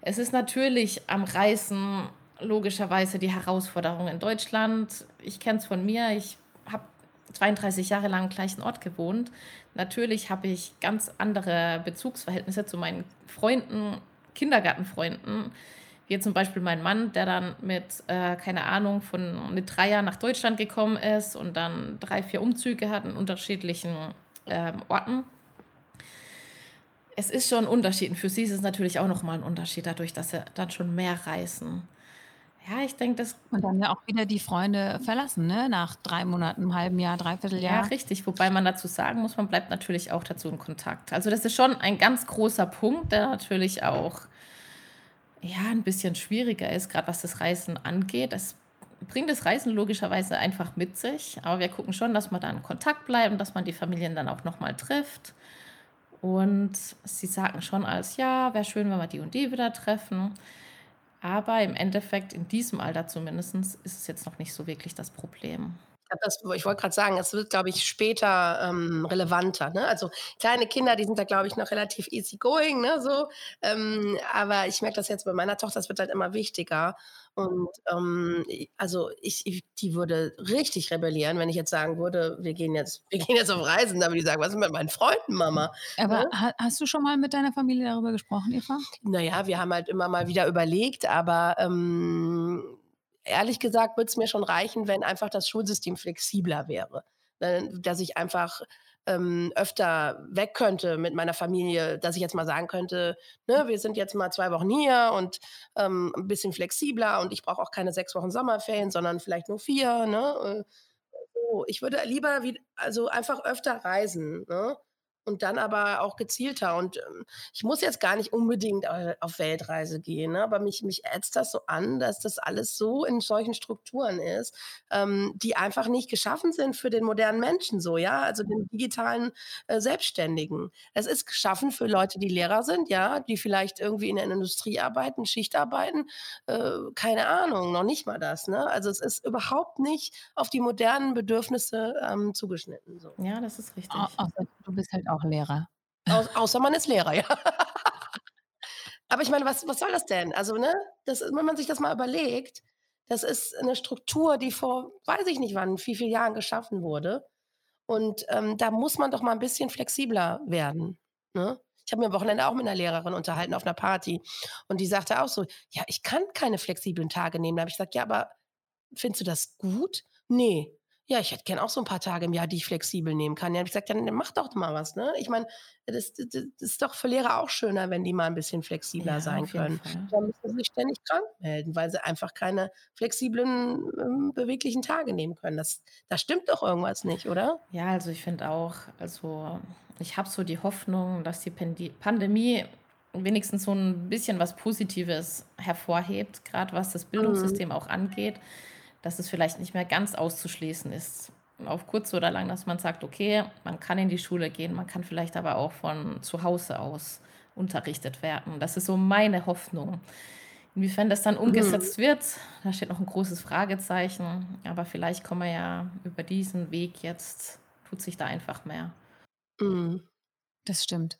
Es ist natürlich am Reisen logischerweise die Herausforderung in Deutschland. Ich kenne es von mir, ich habe 32 Jahre lang am gleichen Ort gewohnt. Natürlich habe ich ganz andere Bezugsverhältnisse zu meinen Freunden Kindergartenfreunden, wie zum Beispiel mein Mann, der dann mit, äh, keine Ahnung, von mit drei Jahren nach Deutschland gekommen ist und dann drei, vier Umzüge hat in unterschiedlichen ähm, Orten. Es ist schon ein Unterschied. Und für sie ist es natürlich auch nochmal ein Unterschied, dadurch, dass sie dann schon mehr reisen. Ja, ich denke, das. Und dann ja auch wieder die Freunde verlassen, ne? Nach drei Monaten, einem halben Jahr, dreiviertel Jahr. Ja, richtig. Wobei man dazu sagen muss, man bleibt natürlich auch dazu in Kontakt. Also, das ist schon ein ganz großer Punkt, der natürlich auch ja, ein bisschen schwieriger ist, gerade was das Reisen angeht. Das bringt das Reisen logischerweise einfach mit sich. Aber wir gucken schon, dass wir da in Kontakt bleiben, dass man die Familien dann auch nochmal trifft. Und sie sagen schon als, ja, wäre schön, wenn wir die und die wieder treffen. Aber im Endeffekt, in diesem Alter zumindest, ist es jetzt noch nicht so wirklich das Problem. Das, ich wollte gerade sagen, es wird, glaube ich, später ähm, relevanter. Ne? Also kleine Kinder, die sind da, glaube ich, noch relativ easy going, ne? so. Ähm, aber ich merke das jetzt bei meiner Tochter, das wird halt immer wichtiger. Und ähm, also ich, ich, die würde richtig rebellieren, wenn ich jetzt sagen würde, wir gehen jetzt, [LAUGHS] wir gehen jetzt auf Reisen, dann würde ich sagen, was ist mit meinen Freunden, Mama? Aber ne? hast du schon mal mit deiner Familie darüber gesprochen, Eva? Naja, wir haben halt immer mal wieder überlegt, aber ähm, ehrlich gesagt würde es mir schon reichen, wenn einfach das Schulsystem flexibler wäre. Dass ich einfach ähm, öfter weg könnte mit meiner Familie, dass ich jetzt mal sagen könnte, ne, wir sind jetzt mal zwei Wochen hier und ähm, ein bisschen flexibler und ich brauche auch keine sechs Wochen Sommerferien, sondern vielleicht nur vier. Ne? Äh, so, ich würde lieber wie, also einfach öfter reisen. Ne? Und dann aber auch gezielter. Und ähm, ich muss jetzt gar nicht unbedingt auf Weltreise gehen, ne? aber mich, mich ätzt das so an, dass das alles so in solchen Strukturen ist, ähm, die einfach nicht geschaffen sind für den modernen Menschen so, ja, also den digitalen äh, Selbstständigen. Es ist geschaffen für Leute, die Lehrer sind, ja, die vielleicht irgendwie in der Industrie arbeiten, Schicht arbeiten, äh, keine Ahnung, noch nicht mal das. Ne? Also es ist überhaupt nicht auf die modernen Bedürfnisse ähm, zugeschnitten. So. Ja, das ist richtig. Au du bist halt auch Lehrer. Au außer man ist Lehrer, ja. [LAUGHS] Aber ich meine, was was soll das denn? Also, ne, das wenn man sich das mal überlegt, das ist eine Struktur, die vor weiß ich nicht wann, wie viel Jahren geschaffen wurde. Und, ähm, da muss man doch mal ein bisschen flexibler werden, ne? Ich habe mir am Wochenende auch mit einer Lehrerin unterhalten auf einer Party und die sagte auch so: „Ja, ich kann keine flexiblen Tage nehmen.“ Da habe ich gesagt: „Ja, aber findest du das gut?“ „Ne.“ Ja, ich hätte gern auch so ein paar Tage im Jahr, die ich flexibel nehmen kann. Ja, habe ich gesagt: „Dann mach doch mal was“, ne? Ich meine, das das das ist doch für Lehrer auch schöner, wenn die mal ein bisschen flexibler Ja, sein können. Fall. Dann müssen sie sich ständig krank melden, weil sie einfach keine flexiblen, ähm, beweglichen Tage nehmen können. Das da stimmt doch irgendwas nicht, oder? Ja, also ich finde auch, also ich habe so die Hoffnung, dass die Pandemie wenigstens so ein bisschen was Positives hervorhebt, gerade was das Mhm. Bildungssystem auch angeht, dass es vielleicht nicht mehr ganz auszuschließen ist, auf kurz oder lang, dass man sagt: „Okay, man kann in die Schule gehen, man kann vielleicht aber auch von zu Hause aus unterrichtet werden.“ Das ist so meine Hoffnung. Inwiefern das dann Mhm. umgesetzt wird, da steht noch ein großes Fragezeichen, aber vielleicht kommen wir ja über diesen Weg jetzt tut sich da einfach mehr. Mhm. Das stimmt.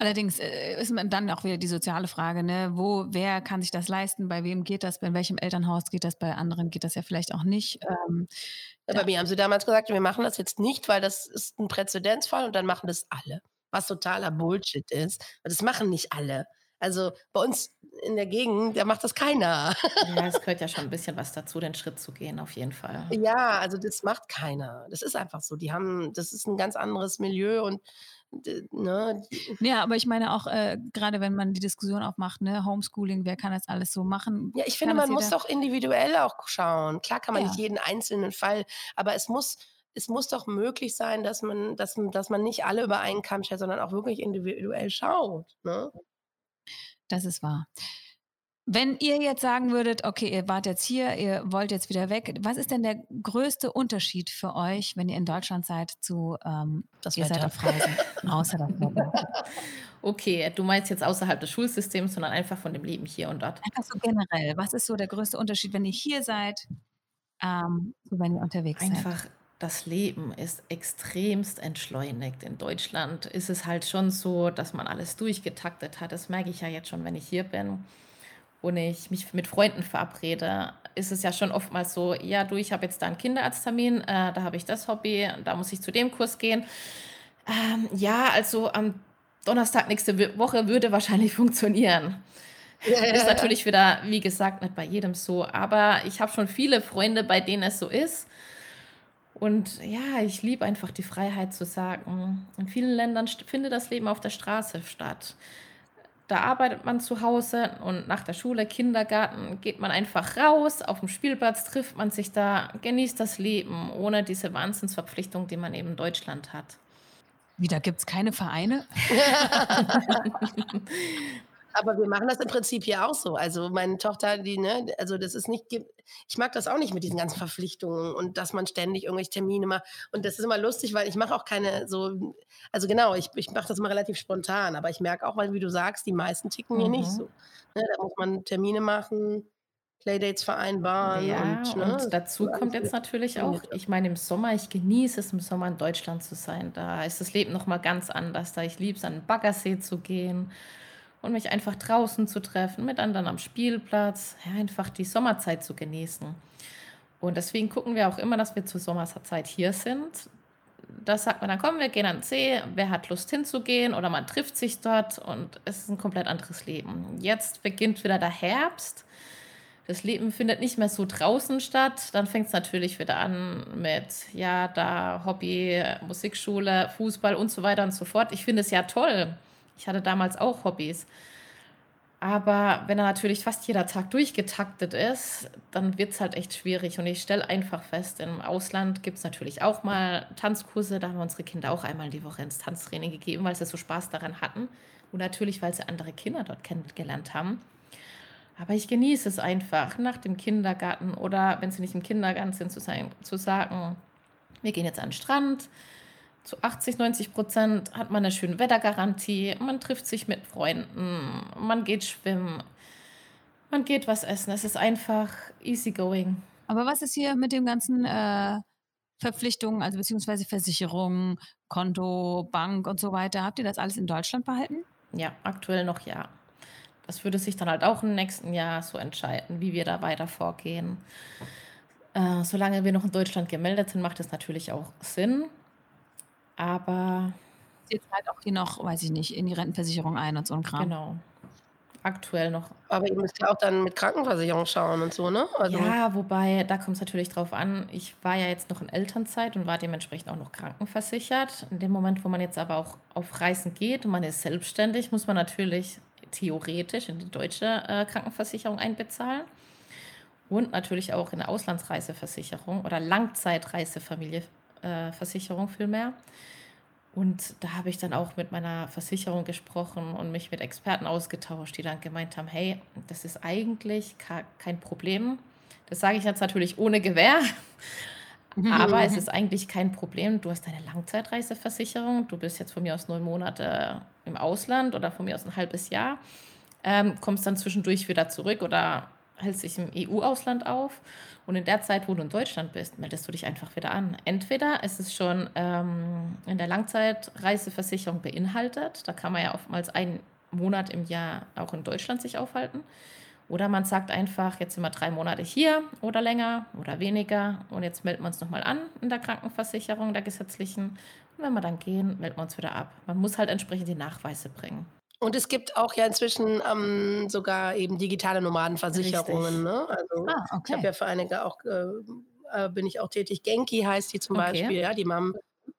Allerdings, äh, ist dann auch wieder die soziale Frage, ne? Wo wer kann sich das leisten? Bei wem geht das? Bei welchem Elternhaus geht das? Bei anderen geht das ja vielleicht auch nicht. Ähm, bei mir haben sie damals gesagt: „Wir machen das jetzt nicht, weil das ist 'n Präzedenzfall und dann machen das alle“, was totaler Bullshit ist. Das machen nicht alle. Also, bei uns in der Gegend, da macht das keiner. Ja, [LAUGHS] es gehört ja schon ein bisschen was dazu, den Schritt zu gehen, auf jeden Fall. Ja, also das macht keiner. Das ist einfach so. Die haben das ist 'n ganz anderes Milieu und ne? ja, aber ich meine auch, äh, grade wenn man die Diskussion aufmacht, ne, Homeschooling, wer kann das alles so machen? Ja, ich finde, man muss doch individuell auch schauen. Klar kann man nicht Ja, jeden einzelnen Fall aber es muss es muss doch möglich sein, dass man dass dass man nicht alle über einen Kamm schert, sondern auch wirklich individuell schaut, ne? das ist wahr. Wenn ihr jetzt sagen würdet: „Okay, ihr wart jetzt hier, ihr wollt jetzt wieder weg“, was ist denn der größte Unterschied für euch, wenn ihr in Deutschland seid zu, ähm, Das ihr seid Wetter. auf Reisen, [LAUGHS] außer das Wetter? Okay, du meinst jetzt außerhalb des Schulsystems, sondern einfach von dem Leben hier und dort. Einfach so generell. Was ist so der größte Unterschied, wenn ihr hier seid, ähm, zu wenn ihr unterwegs seid? Einfach das Leben ist extremst entschleunigt. In Deutschland ist es halt schon so, dass man alles durchgetaktet hat. Das merke ich ja jetzt schon, wenn ich hier bin und ich mich mit Freunden verabrede, ist es ja schon oftmals so: „Ja, du, ich habe jetzt da 'n Kinderarzttermin, äh, da habe ich das Hobby, da muss ich zu dem Kurs gehen.“ Ähm, ja, also am Donnerstag nächste Woche würde wahrscheinlich [LAUGHS] funktionieren. Ja, Ist ja. natürlich wieder, wie gesagt, nicht bei jedem so, aber ich habe schon viele Freunde, bei denen es so ist. Und ja, ich liebe einfach die Freiheit zu sagen, in vielen Ländern findet das Leben auf der Straße statt. Da arbeitet man zu Hause und nach der Schule, Kindergarten geht man einfach raus, auf dem Spielplatz trifft man sich da, genießt das Leben ohne diese Wahnsinnsverpflichtung, die man eben in Deutschland hat. Wie, da gibt's keine Vereine? [LAUGHS] Aber wir machen das im Prinzip hier auch so. Also, meine Tochter, die ne, also, das ist nicht ich mag das auch nicht mit diesen ganzen Verpflichtungen und dass man ständig irgendwelche Termine macht. Und das ist immer lustig, weil ich mache auch keine so also, genau, ich ich mache das immer relativ spontan, aber ich merke auch, weil wie du sagst, die meisten ticken hier nicht Mhm. so. Ne, da muss man Termine machen, Playdates vereinbaren Ja, und ne, und dazu kommt jetzt natürlich auch ich meine, im Sommer ich genieße es, im Sommer in Deutschland zu sein. Da ist das Leben noch mal ganz anders. Da ich liebe es, an den Baggersee zu gehen und mich einfach draußen zu treffen, mit anderen am Spielplatz, ja, einfach die Sommerzeit zu genießen. Und deswegen gucken wir auch immer, dass wir zur Sommerzeit hier sind. Da sagt man dann: „Komm, wir gehen an 'n See.“ Wer hat Lust hinzugehen oder man trifft sich dort und es ist 'n komplett anderes Leben. Jetzt beginnt wieder der Herbst. Das Leben findet nicht mehr so draußen statt. Dann fängt's natürlich wieder an mit, ja, da Hobby, Musikschule, Fußball und so weiter und so fort. Ich finde es ja toll. Ich hatte damals auch Hobbys. Aber wenn da natürlich fast jeder Tag durchgetaktet ist, dann wird's halt echt schwierig. Und ich stelle einfach fest, im Ausland gibt's natürlich auch mal Tanzkurse. Da haben unsere Kinder auch einmal die Woche ins Tanztraining gegeben, weil sie so Spaß daran hatten. Und natürlich, weil sie andere Kinder dort kennengelernt haben. Aber ich genieße es einfach, nach dem Kindergarten oder wenn sie nicht im Kindergarten sind, zu sein zu sagen: „Wir gehen jetzt an 'n Strand.“ Zu 80, 90% hat man 'ne schöne Wettergarantie. Man trifft sich mit Freunden, man geht schwimmen, man geht was essen. Es ist einfach easy going. Aber was ist hier mit dem ganzen, äh, Verpflichtungen, also beziehungsweise Versicherung, Konto, Bank und so weiter? Habt ihr das alles in Deutschland behalten? Ja, aktuell noch ja. Das würde sich dann halt auch im nächsten Jahr so entscheiden, wie wir da weiter vorgehen. Äh, solange wir noch in Deutschland gemeldet sind, macht das natürlich auch Sinn, aber Ihr zahlt auch hier noch, weiß ich nicht, in die Rentenversicherung ein und so 'n Kram? genau. aktuell noch. Aber ihr müsst ja auch dann mit Krankenversicherung schauen und so, ne? Also ja, wobei, da kommt es natürlich drauf an. Ich war ja jetzt noch in Elternzeit und war dementsprechend auch noch krankenversichert. In dem Moment, wo man jetzt aber auch auf Reisen geht und man ist selbstständig, muss man natürlich theoretisch in die deutsche äh, Krankenversicherung einbezahlen und natürlich auch in eine Auslandsreiseversicherung oder Langzeitreisefamilieversicherung äh, vielmehr. Und da habe ich dann auch mit meiner Versicherung gesprochen und mich mit Experten ausgetauscht, die dann gemeint haben, hey, das ist eigentlich kein Problem. Das sage ich jetzt natürlich ohne Gewähr. Aber es ist eigentlich kein Problem. Du hast eine Langzeitreiseversicherung. Du bist jetzt von mir aus neun Monate im Ausland oder von mir aus ein halbes Jahr. Ähm, kommst dann zwischendurch wieder zurück oder hältst dich im EU-Ausland auf. Und in der Zeit, wo du in Deutschland bist, meldest du dich einfach wieder an. Entweder ist es schon ähm, in der Langzeitreiseversicherung beinhaltet. Da kann man ja oftmals einen Monat im Jahr auch in Deutschland sich aufhalten. Oder man sagt einfach, jetzt sind wir drei Monate hier oder länger oder weniger und jetzt melden wir uns nochmal an in der Krankenversicherung, der gesetzlichen. Und wenn wir dann gehen, melden wir uns wieder ab. Man muss halt entsprechend die Nachweise bringen. Und es gibt auch ja inzwischen ähm, sogar eben digitale Nomadenversicherungen. Ne? Also ah, okay. ich habe ja für einige auch, äh, äh, bin ich auch tätig. Genki heißt die zum okay. Beispiel, ja, die haben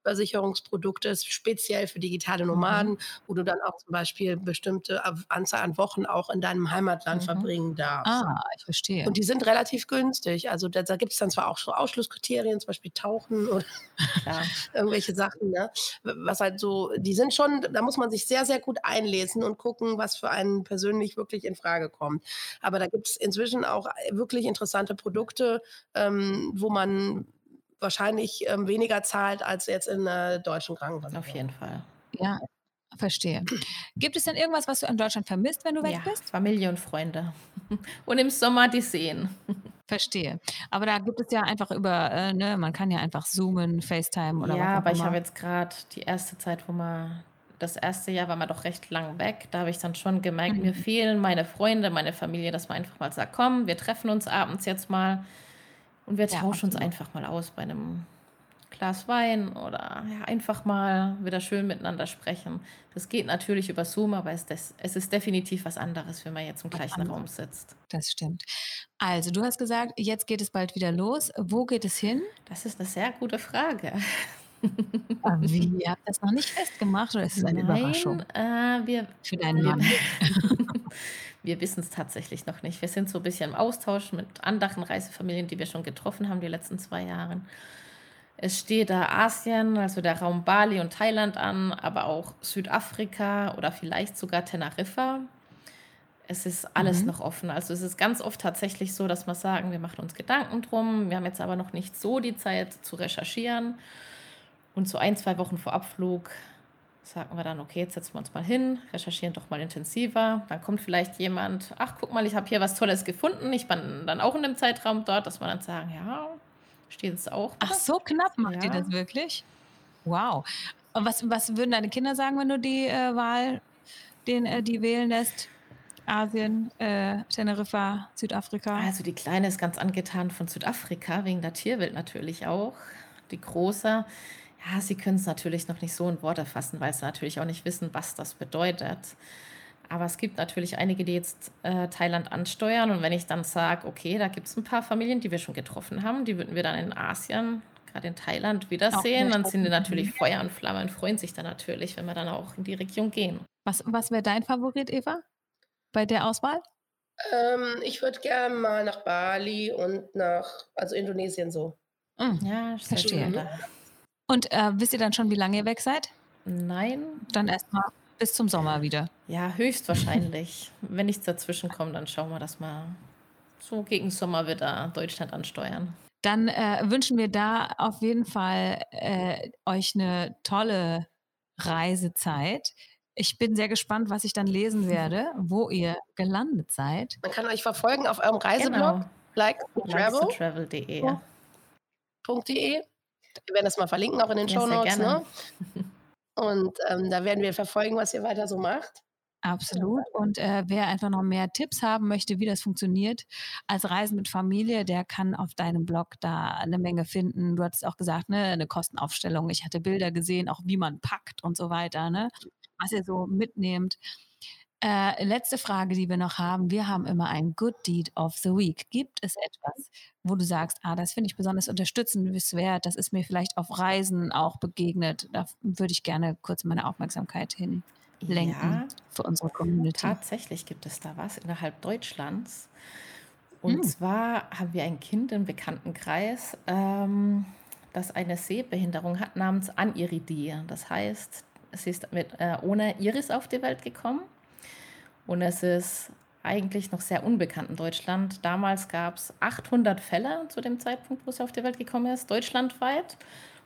Versicherungsprodukte speziell für digitale mhm. Nomaden, mhm. wo du dann auch zum Beispiel bestimmte Anzahl an Wochen auch in deinem Heimatland mhm. verbringen darfst. Ah, ich verstehe. Und die sind relativ günstig. Also da, da gibt es dann zwar auch so Ausschlusskriterien, zum Beispiel Tauchen oder [LAUGHS] ja. irgendwelche Sachen, ne? was halt so, die sind schon, da muss man sich sehr, sehr gut einlesen und gucken, was für einen persönlich wirklich in Frage kommt. Aber da gibt es inzwischen auch wirklich interessante Produkte, ähm, wo man wahrscheinlich ähm, weniger zahlt als jetzt in der deutschen Krankenversicherung. Auf jeden Fall. Ja, verstehe. Gibt es denn irgendwas, was du in Deutschland vermisst, wenn du weg ja, bist? Familie und Freunde. [LAUGHS] Und im Sommer die Seen. Verstehe. Aber da gibt es ja einfach über, äh, ne, man kann ja einfach zoomen, FaceTime oder ja, was Ja, aber ich habe jetzt gerade die erste Zeit, wo man das erste Jahr war man doch recht lang weg. Da habe ich dann schon gemerkt, mhm. mir fehlen meine Freunde, meine Familie, dass man einfach mal sagt, komm, wir treffen uns abends jetzt mal. Und wir Ja, tauschen uns einfach mal aus bei einem Glas Wein oder ja, einfach mal wieder schön miteinander sprechen. Das geht natürlich über Zoom, aber es, des, es ist definitiv was anderes, wenn man jetzt im gleichen Raum sitzt. Das stimmt. Also, du hast gesagt, jetzt geht es bald wieder los. Wo geht es hin? Das ist eine sehr gute Frage. Ah, [LAUGHS] wie? Ihr habt das noch nicht festgemacht oder ist es eine Überraschung äh, wir, für deinen Mann? [LAUGHS] Wir wissen es tatsächlich noch nicht. Wir sind so ein bisschen im Austausch mit anderen Reisefamilien, die wir schon getroffen haben die letzten zwei Jahre. Es steht da Asien, also der Raum Bali und Thailand an, aber auch Südafrika oder vielleicht sogar Teneriffa. Es ist alles mhm. noch offen. Also es ist ganz oft tatsächlich so, dass wir sagen, wir machen uns Gedanken drum. Wir haben jetzt aber noch nicht so die Zeit zu recherchieren. Und so ein, zwei Wochen vor Abflug sagen wir dann, okay, jetzt setzen wir uns mal hin, recherchieren doch mal intensiver. Dann kommt vielleicht jemand, ach, guck mal, ich habe hier was Tolles gefunden. Ich bin dann auch in dem Zeitraum dort, dass wir dann sagen, ja, steht es auch. Ach, so knapp macht ja. ihr das wirklich? Wow. Und was, was würden deine Kinder sagen, wenn du die äh, Wahl, den, äh, die wählen lässt? Asien, äh, Teneriffa, Südafrika? Also die Kleine ist ganz angetan von Südafrika, wegen der Tierwelt natürlich auch. Die Große, ja, sie können es natürlich noch nicht so in Worte fassen, weil sie natürlich auch nicht wissen, was das bedeutet. Aber es gibt natürlich einige, die jetzt äh, Thailand ansteuern. Und wenn ich dann sage, okay, da gibt es ein paar Familien, die wir schon getroffen haben, die würden wir dann in Asien, gerade in Thailand, wiedersehen, dann sind die natürlich Feuer und Flamme und freuen sich dann natürlich, wenn wir dann auch in die Region gehen. Was, was wäre dein Favorit, Eva, bei der Auswahl? Ähm, ich würde gerne mal nach Bali und nach, also Indonesien so. Mhm. Ja, verstehe. Und äh, wisst ihr dann schon, wie lange ihr weg seid? Nein. Dann erstmal bis zum Sommer wieder. Ja, höchstwahrscheinlich. [LAUGHS] Wenn nichts dazwischen kommt, dann schauen wir, dass wir so gegen Sommer wieder Deutschland ansteuern. Dann äh, wünschen wir da auf jeden Fall äh, euch eine tolle Reisezeit. Ich bin sehr gespannt, was ich dann lesen [LAUGHS] werde, wo ihr gelandet seid. Man kann euch verfolgen auf eurem Reiseblog, genau. like travel.de. Wir werden das mal verlinken, auch in den ja, Show Notes. Ne? Und ähm, da werden wir verfolgen, was ihr weiter so macht. Absolut. Und äh, wer einfach noch mehr Tipps haben möchte, wie das funktioniert als Reisen mit Familie, der kann auf deinem Blog da eine Menge finden. Du hattest auch gesagt, ne, eine Kostenaufstellung. Ich hatte Bilder gesehen, auch wie man packt und so weiter, ne? Was ihr so mitnehmt. Äh, letzte Frage, die wir noch haben. Wir haben immer ein Good Deed of the Week. Gibt es etwas, wo du sagst, ah, das finde ich besonders unterstützenswert, das ist mir vielleicht auf Reisen auch begegnet, da würde ich gerne kurz meine Aufmerksamkeit hinlenken ja, für unsere Community? Tatsächlich gibt es da was innerhalb Deutschlands. Und hm. zwar haben wir ein Kind im Bekanntenkreis, ähm, das eine Sehbehinderung hat namens Aniridie. Das heißt, sie ist mit, äh, ohne Iris auf die Welt gekommen und es ist eigentlich noch sehr unbekannt in Deutschland. Damals gab es 800 Fälle zu dem Zeitpunkt, wo sie auf die Welt gekommen ist, deutschlandweit.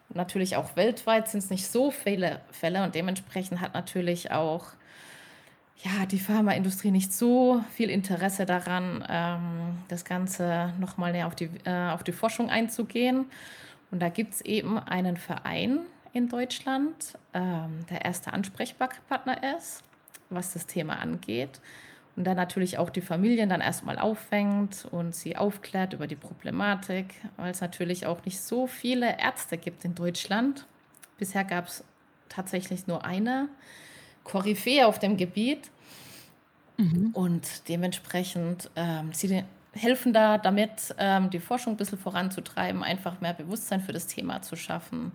Und natürlich auch weltweit sind es nicht so viele Fälle und dementsprechend hat natürlich auch ja, die Pharmaindustrie nicht so viel Interesse daran, ähm, das Ganze nochmal näher auf die, äh, auf die Forschung einzugehen. Und da gibt es eben einen Verein in Deutschland, ähm, der erste Ansprechpartner ist was das Thema angeht. Und dann natürlich auch die Familien dann erstmal auffängt und sie aufklärt über die Problematik, weil es natürlich auch nicht so viele Ärzte gibt in Deutschland. Bisher gab es tatsächlich nur eine Koryphäe auf dem Gebiet. Mhm. Und dementsprechend, ähm, sie helfen da damit, ähm, die Forschung ein bisschen voranzutreiben, einfach mehr Bewusstsein für das Thema zu schaffen.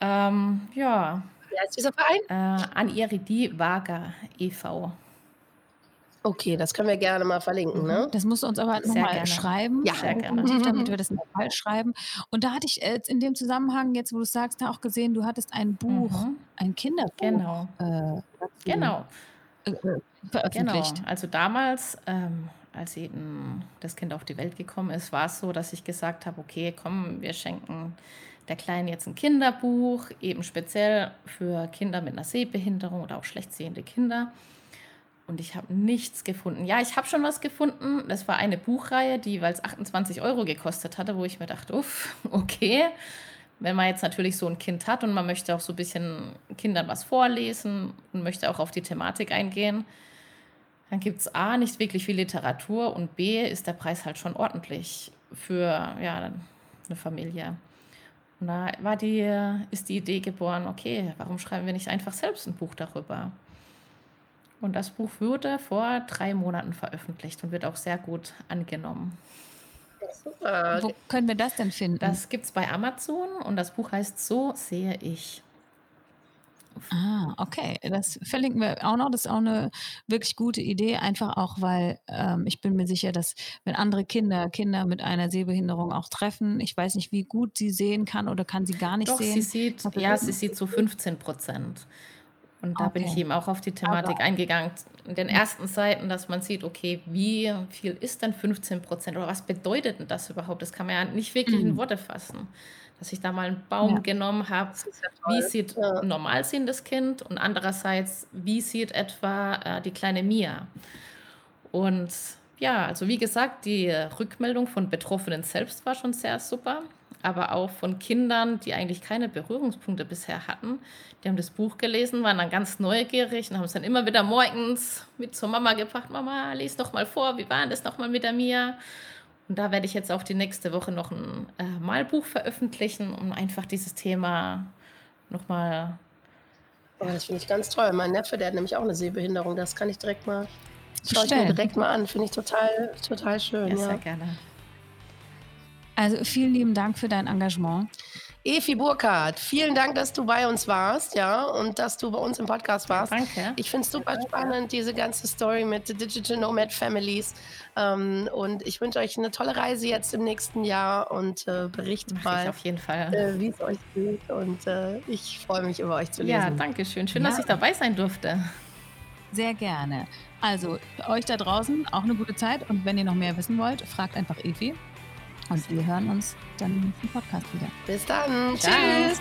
Ähm, ja, wie heißt dieser Verein? Äh, Aniridi Vaga e.V. Okay, das können wir gerne mal verlinken. Mhm. Ne? Das musst du uns aber nochmal schreiben. Ja, sehr gerne. Damit wir das nochmal schreiben. Und da hatte ich äh, in dem Zusammenhang, jetzt wo du sagst, auch gesehen, du hattest ein Buch, mhm. ein Kinderbuch. Genau. Äh, genau. Äh, veröffentlicht. Genau. Also damals, ähm, als eben das Kind auf die Welt gekommen ist, war es so, dass ich gesagt habe, okay, komm, wir schenken der Kleinen jetzt ein Kinderbuch, eben speziell für Kinder mit einer Sehbehinderung oder auch schlecht sehende Kinder. Und ich habe nichts gefunden. Ja, ich habe schon was gefunden. Das war eine Buchreihe, die jeweils 28 Euro gekostet hatte, wo ich mir dachte, uff, [LAUGHS] okay. Wenn man jetzt natürlich so ein Kind hat und man möchte auch so ein bisschen Kindern was vorlesen und möchte auch auf die Thematik eingehen, dann gibt es A, nicht wirklich viel Literatur und B, ist der Preis halt schon ordentlich für ja, eine Familie. Und da war die, ist die Idee geboren, okay, warum schreiben wir nicht einfach selbst ein Buch darüber? Und das Buch wurde vor drei Monaten veröffentlicht und wird auch sehr gut angenommen. Super. Wo können wir das denn finden? Das gibt es bei Amazon und das Buch heißt So sehe ich. Ah, okay. Das verlinken wir auch noch. Das ist auch eine wirklich gute Idee, einfach auch, weil ähm, ich bin mir sicher, dass wenn andere Kinder Kinder mit einer Sehbehinderung auch treffen, ich weiß nicht, wie gut sie sehen kann oder kann sie gar nicht Doch, sehen. Sie sieht, ja, sie sieht zu so 15 Prozent. Und da okay. bin ich eben auch auf die Thematik Aber eingegangen. In den ersten Seiten, dass man sieht, okay, wie viel ist denn 15 Prozent oder was bedeutet denn das überhaupt? Das kann man ja nicht wirklich in mhm. Worte fassen dass ich da mal einen Baum ja. genommen habe. Ja wie sieht ja. normal sehendes Kind und andererseits, wie sieht etwa äh, die kleine Mia? Und ja, also wie gesagt, die Rückmeldung von Betroffenen selbst war schon sehr super, aber auch von Kindern, die eigentlich keine Berührungspunkte bisher hatten. Die haben das Buch gelesen, waren dann ganz neugierig und haben es dann immer wieder morgens mit zur Mama gebracht. Mama, lies doch mal vor, wie war das nochmal mit der Mia? Und da werde ich jetzt auch die nächste Woche noch ein äh, Malbuch veröffentlichen, um einfach dieses Thema nochmal. Ja, das finde ich ganz toll. Mein Neffe, der hat nämlich auch eine Sehbehinderung. Das kann ich direkt mal, schaue ich mir direkt mal an. Finde ich total, total schön. Ja, ja, sehr gerne. Also vielen lieben Dank für dein Engagement. Efi Burkhardt, vielen Dank, dass du bei uns warst, ja, und dass du bei uns im Podcast warst. Danke. Ich finde es super spannend, diese ganze Story mit Digital Nomad Families. Ähm, und ich wünsche euch eine tolle Reise jetzt im nächsten Jahr und äh, berichtet mal, auf jeden Fall, äh, wie es euch geht. Und äh, ich freue mich, über euch zu lesen. Ja, danke schön. Schön, ja. dass ich dabei sein durfte. Sehr gerne. Also, euch da draußen auch eine gute Zeit. Und wenn ihr noch mehr wissen wollt, fragt einfach Evi. Und wir hören uns dann im nächsten Podcast wieder. Bis dann. Ciao. Tschüss.